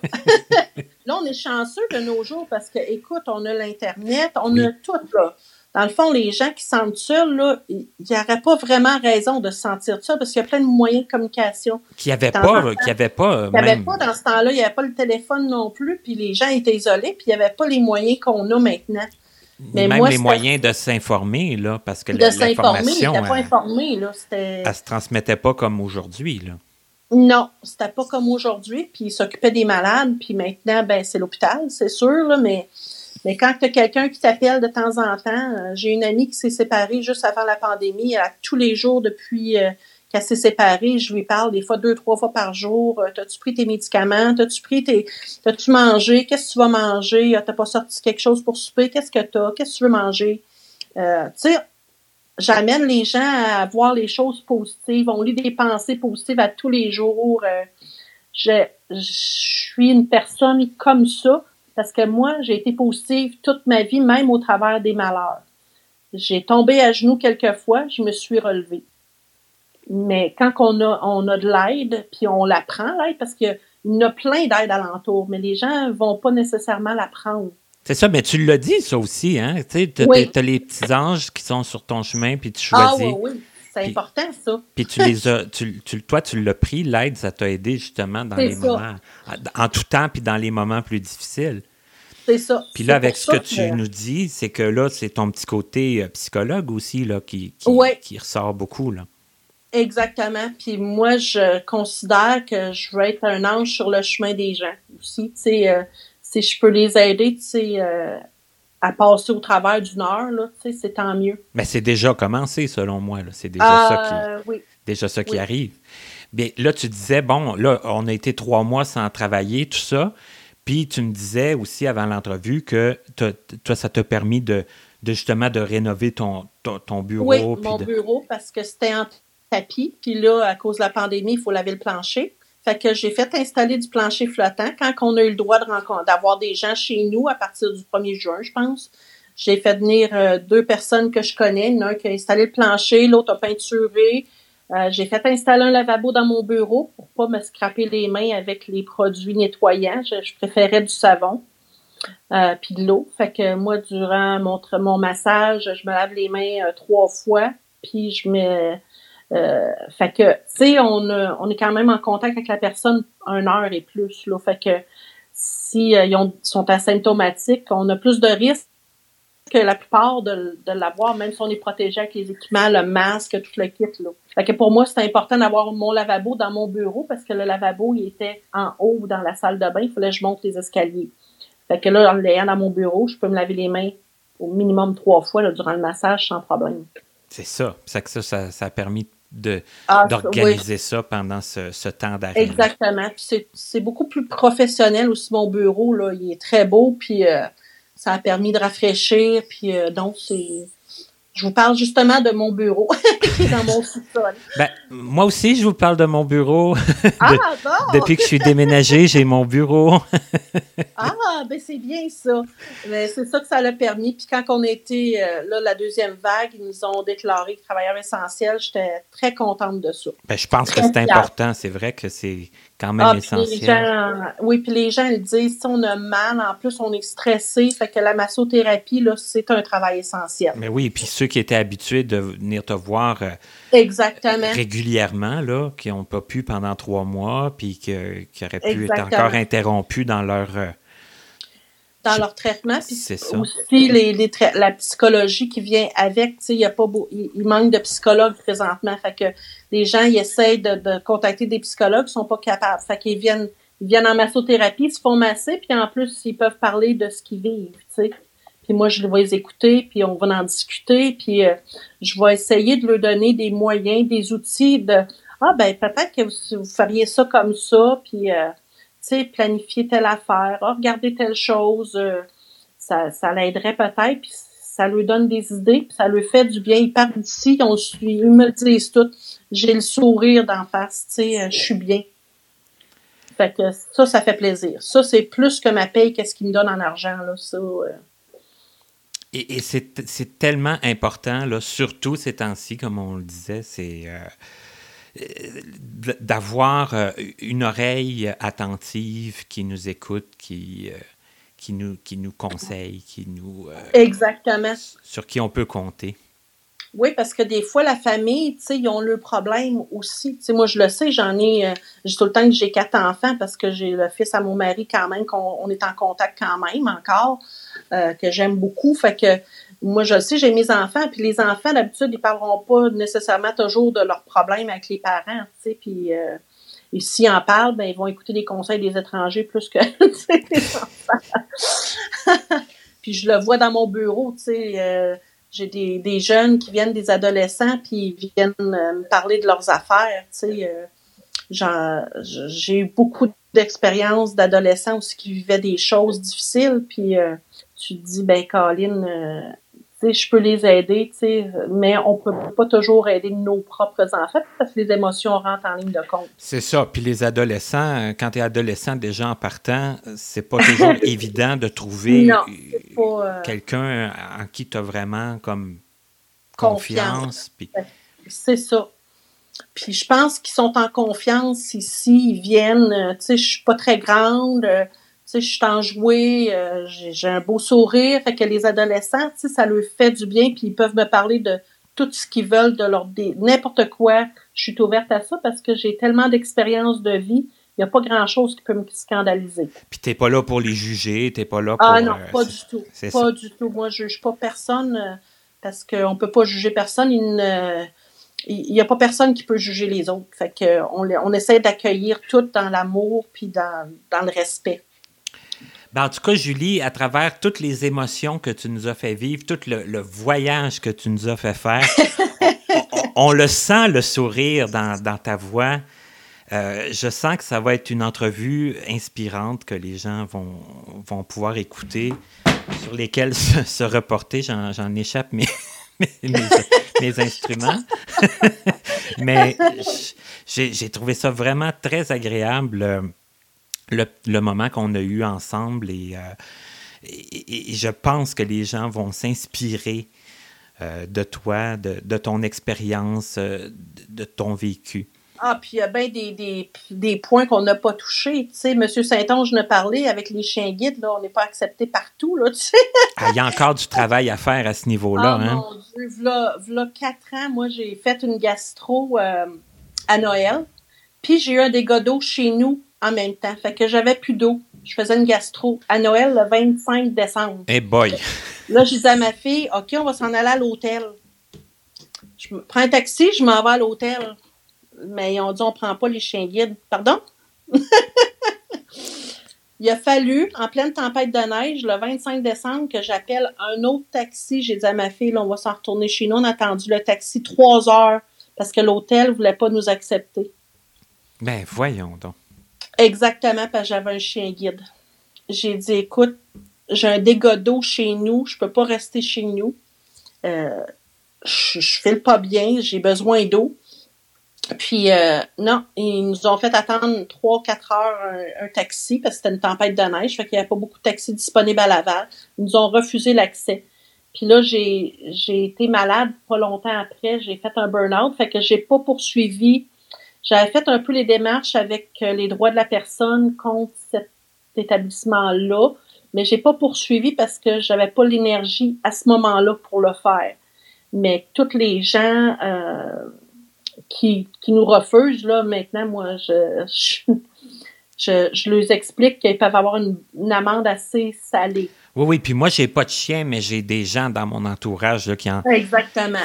là, on est chanceux de nos jours parce que, écoute, on a l'Internet, on a tout, là dans le fond, les gens qui se sentent seuls, là, il n'y aurait pas vraiment raison de se sentir seul parce qu'il y a plein de moyens de communication. Qui n'y avait, pas, qui avait pas. Qui avait pas dans ce temps-là, il n'y avait pas le téléphone non plus, puis les gens étaient isolés, puis il n'y avait pas les moyens qu'on a maintenant. Mais Même les moyens de s'informer, là, parce que de s'informer, ils n'étaient pas informés, là. Elle se transmettait pas comme aujourd'hui, là. Non, c'était pas comme aujourd'hui, puis ils s'occupaient des malades, puis maintenant, ben, c'est l'hôpital, c'est sûr, là, mais mais quand tu as quelqu'un qui t'appelle de temps en temps, euh, j'ai une amie qui s'est séparée juste avant la pandémie, elle, tous les jours depuis euh, qu'elle s'est séparée, je lui parle des fois deux, trois fois par jour. Euh, t'as-tu pris tes médicaments? T'as-tu pris tes. T'as-tu mangé? Qu'est-ce que tu vas manger? T'as pas sorti quelque chose pour souper? Qu'est-ce que t'as? Qu'est-ce que tu veux manger? tu sais, j'amène les gens à voir les choses positives. On lit des pensées positives à tous les jours. je, je suis une personne comme ça parce que moi, j'ai été positive toute ma vie, même au travers des malheurs. J'ai tombé à genoux quelques fois, je me suis relevée. Mais quand on a, on a de l'aide, puis on la prend, l'aide, parce qu'il y a plein d'aides alentour, mais les gens ne vont pas nécessairement la prendre. C'est ça, mais tu l'as dit, ça aussi, hein? Tu as, les petits anges qui sont sur ton chemin, puis tu choisis. Ah oui, oui. C'est important, ça. Puis tu les as, tu, toi, tu l'as pris, l'aide, ça t'a aidé justement dans les moments, en tout temps, puis dans les moments plus difficiles. C'est ça. Puis là, avec ce que tu nous dis, c'est que là, c'est ton petit côté euh, psychologue aussi là, qui, qui, ressort beaucoup. Là. Exactement. Puis moi, je considère que je veux être un ange sur le chemin des gens aussi. Tu sais, euh, si je peux les aider, tu sais, euh, à passer au travers d'une heure, là, tu sais, c'est tant mieux. Mais c'est déjà commencé, selon moi. C'est déjà ça qui, déjà ça qui arrive. Bien, là, tu disais, bon, là, on a été trois mois sans travailler, tout ça. Puis tu me disais aussi avant l'entrevue que toi, ça t'a permis de, justement de rénover ton, ton, bureau. Oui, mon bureau, parce que c'était en tapis. Puis là, à cause de la pandémie, il faut laver le plancher. Fait que j'ai fait installer du plancher flottant quand on a eu le droit d'avoir des gens chez nous à partir du 1er juin, je pense. J'ai fait venir euh, deux personnes que je connais. L'un qui a installé le plancher, l'autre a peinturé. Euh, j'ai fait installer un lavabo dans mon bureau pour pas me scraper les mains avec les produits nettoyants. Je, préférais du savon euh, puis de l'eau. Fait que moi, durant mon, mon massage, je me lave les mains euh, trois fois. Puis je me... Euh, fait que, tu sais, on, on est quand même en contact avec la personne une heure et plus. Là. Fait que si ils sont asymptomatiques, on a plus de risques que la plupart de, de l'avoir, même si on est protégé avec les équipements, le masque, tout le kit. Là. Fait que pour moi, c'est important d'avoir mon lavabo dans mon bureau parce que le lavabo, il était en haut dans la salle de bain. Il fallait que je monte les escaliers. Fait que là, en l'ayant dans mon bureau, je peux me laver les mains au minimum trois fois là, durant le massage sans problème. C'est ça. C'est que ça, ça, a permis de ah, d'organiser ça pendant ce, ce temps d'arrêt. Exactement. Puis c'est beaucoup plus professionnel aussi mon bureau là, il est très beau puis euh, ça a permis de rafraîchir puis euh, donc c'est je vous parle justement de mon bureau qui est dans mon sous-sol. Ben, moi aussi, je vous parle de mon bureau. ah, bon! Depuis que je suis déménagé, j'ai mon bureau. ah, ben c'est bien ça. Ben, c'est ça que ça l'a permis. Puis quand on était, euh, là, la deuxième vague, ils nous ont déclaré travailleurs essentiels. J'étais très contente de ça. Ben, je pense que c'est important. C'est vrai que c'est quand même ah, essentiel. oui, puis les gens disent, si on a mal, en plus on est stressé, fait que la massothérapie, là, c'est un travail essentiel. Mais oui, puis ceux qui étaient habitués de venir te voir euh, Exactement. régulièrement, là, qui n'ont pas pu pendant trois mois, puis qui auraient pu être encore interrompus dans leur... Dans leur traitement. Puis ça. aussi les, les la psychologie qui vient avec. Tu sais, il y a pas beau, il, il manque de psychologues présentement. Fait que les gens ils essayent de, de contacter des psychologues, ils sont pas capables. Fait qu'ils viennent, ils viennent en massothérapie, ils se font masser, puis en plus ils peuvent parler de ce qu'ils vivent. Tu sais. Puis moi je vais les écouter, puis on va en discuter, puis euh, je vais essayer de leur donner des moyens, des outils de ah ben peut-être que vous, vous feriez ça comme ça, puis euh, sais, planifier telle affaire, ah, regarder telle chose, euh, ça, ça l'aiderait peut-être, puis ça lui donne des idées, puis ça lui fait du bien. Ils partent d'ici, on suit, ils me disent tout. J'ai le sourire d'en face, tu sais, euh, je suis bien. Fait que ça, ça fait plaisir. Ça, c'est plus que ma paye, qu'est-ce qu'ils me donne en argent, là, ça. euh. Et, c'est tellement important, là, surtout ces temps-ci, comme on le disait, c'est d'avoir euh, une oreille attentive qui nous écoute, qui, euh, qui, nous, qui nous conseille, qui nous, euh, Exactement. sur qui on peut compter. Oui, parce que des fois, la famille, tu sais, ils ont le problème aussi. Tu sais, moi, je le sais, j'en ai, euh, j'ai tout le temps que j'ai quatre enfants parce que j'ai le fils à mon mari quand même, qu'on on est en contact quand même encore, euh, que j'aime beaucoup. Fait que moi, je le sais, j'ai mes enfants, puis les enfants, d'habitude, ils parleront pas nécessairement toujours de leurs problèmes avec les parents, tu sais, puis euh, et s'ils en parlent, ben, ils vont écouter les conseils des étrangers plus que les enfants. puis je le vois dans mon bureau, tu sais, euh, j'ai des, des jeunes qui viennent des adolescents puis ils viennent euh, me parler de leurs affaires, tu sais. euh, j'ai eu beaucoup d'expériences d'adolescents aussi qui vivaient des choses difficiles puis euh, tu te dis ben Colin je peux les aider tu sais mais on peut pas toujours aider nos propres enfants parce que les émotions rentrent en ligne de compte. C'est ça. Puis les adolescents, euh, quand tu es adolescent déjà en partant, c'est pas toujours évident de trouver euh, euh, quelqu'un en qui tu as vraiment comme Confiance. confiance. C'est ça. Puis je pense qu'ils sont en confiance ici. Ils viennent, tu sais, je suis pas très grande, sais, je suis enjouée, euh, j'ai un beau sourire. Fait que les adolescents, tu sais, ça leur fait du bien. Puis ils peuvent me parler de tout ce qu'ils veulent, de leur n'importe quoi. Je suis ouverte à ça parce que j'ai tellement d'expérience de vie. Il n'y a pas grand-chose qui peut me scandaliser. Puis t'es pas là pour les juger, t'es pas là pour. Ah non, euh, pas du tout. Pas ça. du tout. Moi, je juge pas personne euh, parce qu'on peut pas juger personne. Il ne- il n'y a pas personne qui peut juger les autres. Fait que on, on essaie d'accueillir tout dans l'amour puis dans, dans le respect. Ben, en tout cas, Julie, à travers toutes les émotions que tu nous as fait vivre, tout le, le voyage que tu nous as fait faire, on, on- on le sent, le sourire dans, dans ta voix. Euh, je sens que ça va être une entrevue inspirante que les gens vont, vont pouvoir écouter, sur lesquels se, se reporter. J'en échappe mes, mes, mes- mes instruments. Mais j'ai j'ai trouvé ça vraiment très agréable. Le, le moment qu'on a eu ensemble et, euh, et- et je pense que les gens vont s'inspirer euh, de toi, de, de ton expérience, euh, de, de ton vécu. Ah, puis il y a bien des, des, des points qu'on n'a pas touchés. Tu sais, M. Saint-Onge ne parlait avec les chiens guides, là, on n'est pas accepté partout, là, tu sais. Ah, Il y a encore du travail à faire à ce niveau-là. Ah hein? mon Dieu, v'là, v'là quatre ans, moi, j'ai fait une gastro euh, à Noël. Puis j'ai eu un dégât d'eau chez nous en même temps. Fait que j'avais plus d'eau. Je faisais une gastro à Noël le 25 décembre. Eh boy! Là, je disais à ma fille, OK, on va s'en aller à l'hôtel. Je prends un taxi, je m'en vais à l'hôtel. Mais ils ont dit, on prend pas les chiens guides. Pardon? Il a fallu, en pleine tempête de neige, le 25 décembre, que j'appelle un autre taxi. J'ai dit à ma fille, là, on va s'en retourner chez nous. On a attendu le taxi trois heures parce que l'hôtel ne voulait pas nous accepter. Ben voyons donc. Exactement, parce que j'avais un chien guide. J'ai dit, écoute, j'ai un dégât d'eau chez nous, je peux pas rester chez nous. Euh, je, je file pas bien, j'ai besoin d'eau. Puis euh, non, ils nous ont fait attendre 3-4 heures un, taxi parce que c'était une tempête de neige, fait qu'il n'y avait pas beaucoup de taxis disponibles à Laval. Ils nous ont refusé l'accès. Puis là, j'ai j'ai été malade pas longtemps après, j'ai fait un burn-out, fait que j'ai pas poursuivi. J'avais fait un peu les démarches avec euh, les droits de la personne contre cet établissement-là, mais j'ai pas poursuivi parce que j'avais pas l'énergie à ce moment-là pour le faire. Mais toutes les gens euh, qui, qui nous refusent, là, maintenant, moi, je, je, je, je leur explique qu'ils peuvent avoir une, amende assez salée. Oui, oui. Puis moi, j'ai pas de chien, mais j'ai des gens dans mon entourage qui, en,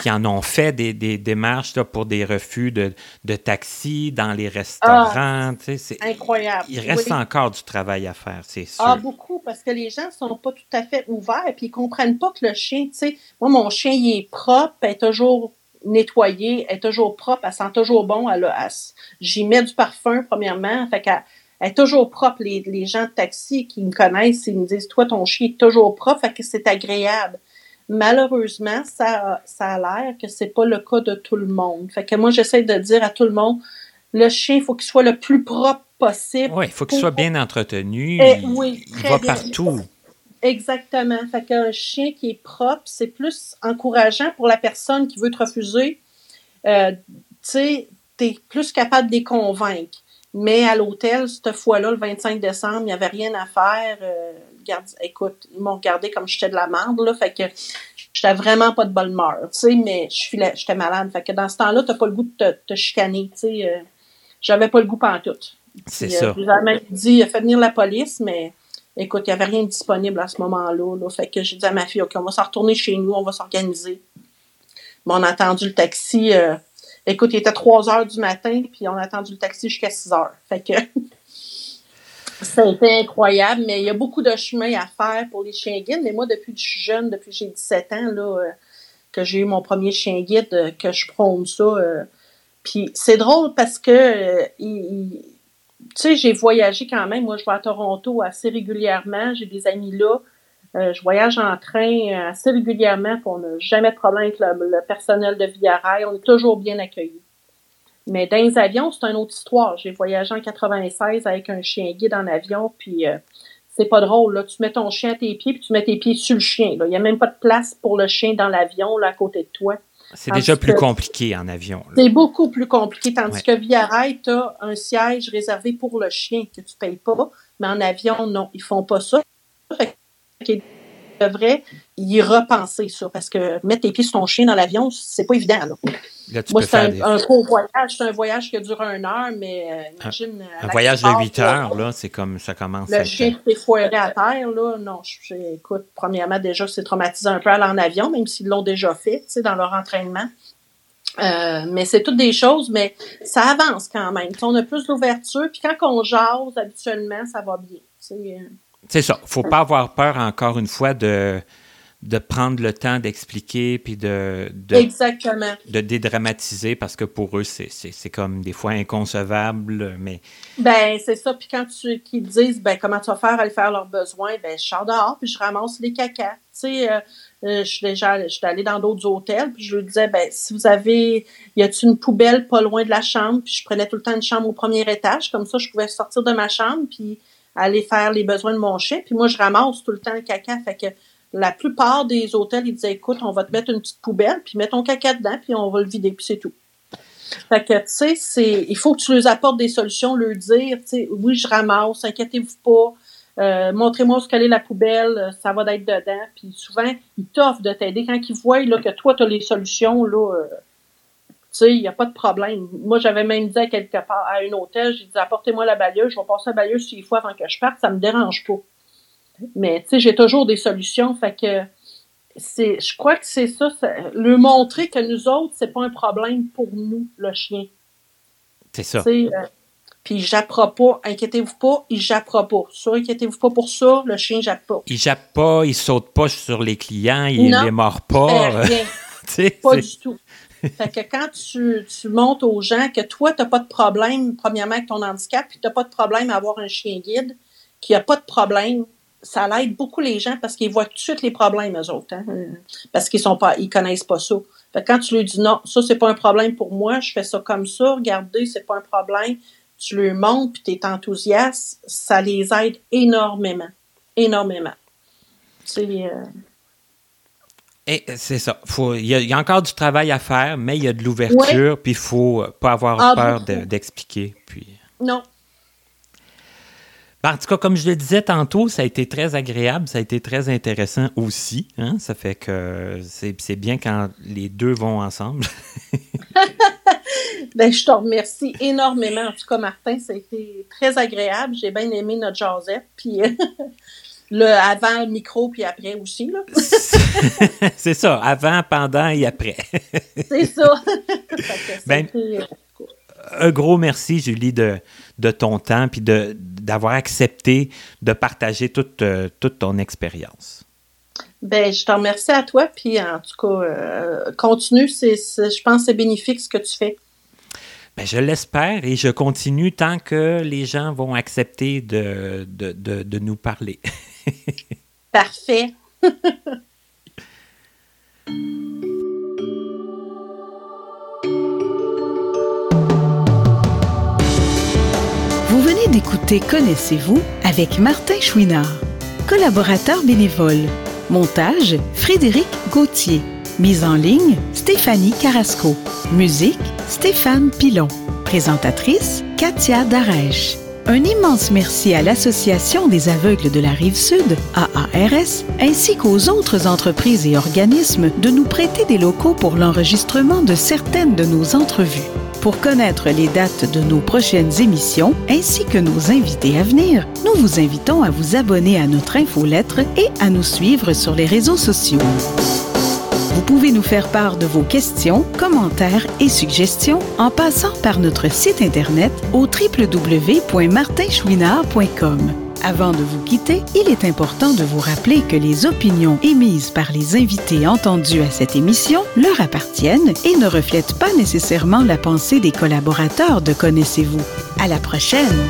qui en ont fait des, des démarches pour des refus de, de taxi dans les restaurants. Ah, c'est incroyable. Il reste encore du travail à faire, c'est sûr. Ah, beaucoup, parce que les gens sont pas tout à fait ouverts, puis ils comprennent pas que le chien, tu sais, moi, mon chien, il est propre, est toujours nettoyé, est toujours propre, elle sent toujours bon. Elle, J'y mets du parfum, premièrement. Fait qu'elle est toujours propre. Les, les, gens de taxi qui me connaissent, ils me disent Toi, ton chien est toujours propre, fait que c'est agréable. Malheureusement, ça, ça a l'air que c'est pas le cas de tout le monde. Fait que moi, j'essaie de dire à tout le monde le chien, il faut qu'il soit le plus propre possible. Oui, il faut qu'il soit bien entretenu. Eh oui, il va partout. Exactement. Fait qu'un chien qui est propre, c'est plus encourageant pour la personne qui veut te refuser. Euh, tu sais, t'es plus capable de les convaincre. Mais à l'hôtel, cette fois-là, le 25 décembre, il n'y avait rien à faire. Euh, écoute, ils m'ont regardé comme j'étais de la merde, là. Fait que j'étais vraiment pas de bonne humeur, tu sais, mais j'étais malade. Fait que dans ce temps-là, t'as pas le goût de te, chicaner, tu sais. Euh, j'avais pas le goût tout. C'est ça. J'ai même dit, fait venir la police, mais Écoute, il n'y avait rien de disponible à ce moment-là. Là. Fait que j'ai dit à ma fille, OK, on va s'en retourner chez nous, on va s'organiser. on a attendu le taxi. Euh, écoute, il était 3 heures du matin, puis on a attendu le taxi jusqu'à 6 heures. Fait que été incroyable, mais il y a beaucoup de chemin à faire pour les chiens guides. Mais moi, depuis que je suis jeune, depuis que j'ai 17 ans, là, euh, que j'ai eu mon premier chien guide, euh, que je prône ça. puis c'est drôle parce que tu sais, j'ai voyagé quand même. Moi, je vais à Toronto assez régulièrement. J'ai des amis là. Euh, je voyage en train assez régulièrement. on n'a jamais de problème avec le, personnel de Via Rail. On est toujours bien accueillis. Mais dans les avions, c'est une autre histoire. J'ai voyagé en 96 avec un chien guide en avion, puis euh, c'est pas drôle. Là. Tu mets ton chien à tes pieds, puis tu mets tes pieds sur le chien. Il n'y a même pas de place pour le chien dans l'avion, là, à côté de toi. C'est déjà plus compliqué en avion. C'est beaucoup plus compliqué, tandis que via rail, tu as un siège réservé pour le chien que tu ne payes pas, mais en avion, non, ils font pas ça. Fait devrait y repenser ça, parce que mettre tes pieds sur ton chien dans l'avion, c'est pas évident. Là. Moi, c'est un, court voyage, c'est un voyage qui dure une heure, mais euh, imagine. Un, voyage de huit heures, là, c'est comme ça commence. Le chien qui t'est foiré à terre, là, non, écoute, premièrement, déjà, c'est traumatisant un peu aller en avion, même s'ils l'ont déjà fait, tu sais, dans leur entraînement. Euh, mais c'est toutes des choses, mais ça avance quand même. on a plus d'ouverture, puis quand on jase, habituellement, ça va bien. Euh. C'est ça. Faut pas avoir peur, encore une fois, de de prendre le temps d'expliquer puis de, de, Exactement. de dédramatiser parce que pour eux, c'est comme des fois inconcevable, mais... Ben, c'est ça. Puis quand tu qu'ils disent, ben, comment tu vas faire à aller faire leurs besoins, ben, je sors dehors puis je ramasse les cacas. Tu sais, euh, euh, je suis déjà je suis allée dans d'autres hôtels puis je leur disais, ben, si vous avez, y a-t-il une poubelle pas loin de la chambre? Puis je prenais tout le temps une chambre au premier étage. Comme ça, je pouvais sortir de ma chambre puis aller faire les besoins de mon chien. Puis moi, je ramasse tout le temps le caca. Fait que la plupart des hôtels, ils disaient, écoute, on va te mettre une petite poubelle, puis mets ton caca dedans, puis on va le vider, puis c'est tout. Fait que, tu sais, c'est, il faut que tu leur apportes des solutions, leur dire, tu sais, oui, je ramasse, inquiétez-vous pas, euh, montrez-moi ce qu'elle est la poubelle, euh, ça va d'être dedans. Puis souvent, ils t'offrent de t'aider. Quand ils voient là, que toi, tu as les solutions, là, euh, sais, il n'y a pas de problème. Moi, j'avais même dit à quelque part, à un hôtel, j'ai dit, apportez-moi la balieuse, je vais passer la balieuse six fois avant que je parte, ça me dérange pas. Mais tu sais, j'ai toujours des solutions. Fait que c'est, je crois que c'est ça, le montrer que nous autres, c'est pas un problème pour nous, le chien. C'est ça. Euh, puis j'apprends pas, inquiétez-vous pas, il jappera pas. Ça, inquiétez-vous pas pour ça, le chien jappe pas. Il jappe pas, il saute pas sur les clients, il les mord pas. rien. pas du tout. Fait que quand tu, tu montres aux gens que toi, tu n'as pas de problème, premièrement, avec ton handicap, puis tu n'as pas de problème à avoir un chien guide, qui a pas de problème, ça l'aide beaucoup les gens parce qu'ils voient tout de suite les problèmes, eux autres. Hein? Parce qu'ils sont pas, ils connaissent pas ça. quand tu lui dis non, ça, c'est pas un problème pour moi, je fais ça comme ça, regardez, c'est pas un problème, tu lui montres puis tu es enthousiaste, ça les aide énormément. Énormément. C'est. Euh, eh, c'est ça. Il y, a encore du travail à faire, mais il y a de l'ouverture, puis il faut pas avoir ah, peur d'expliquer. puis... Non, en tout cas, comme je le disais tantôt, ça a été très agréable, ça a été très intéressant aussi. Hein. Ça fait que c'est bien quand les deux vont ensemble. Ben, je te remercie énormément. En tout cas, Martin, ça a été très agréable. J'ai bien aimé notre jasette. Puis le avant le micro, puis après aussi. c'est ça, avant, pendant et après. c'est ça. ben, euh, un gros merci, Julie, de, de ton temps, puis d'avoir accepté de partager toute, euh, toute ton expérience. Ben, je te remercie à toi, puis en tout cas, euh, continue, je pense que c'est bénéfique ce que tu fais. Ben, je l'espère et je continue tant que les gens vont accepter de, de, de, nous parler. Parfait. Vous venez d'écouter Connaissez-vous avec Martin Chouinard, collaborateur bénévole. Montage Frédéric Gauthier. Mise en ligne Stéphanie Carrasco. Musique Stéphane Pilon. Présentatrice Katia Darèche. Un immense merci à l'Association des aveugles de la Rive-Sud, AARS, ainsi qu'aux autres entreprises et organismes de nous prêter des locaux pour l'enregistrement de certaines de nos entrevues. Pour connaître les dates de nos prochaines émissions ainsi que nos invités à venir, nous vous invitons à vous abonner à notre infolettre et à nous suivre sur les réseaux sociaux. Vous pouvez nous faire part de vos questions, commentaires et suggestions en passant par notre site Internet au www.martinchouinard.com. Avant de vous quitter, il est important de vous rappeler que les opinions émises par les invités entendus à cette émission leur appartiennent et ne reflètent pas nécessairement la pensée des collaborateurs de Connaissez-vous. À la prochaine!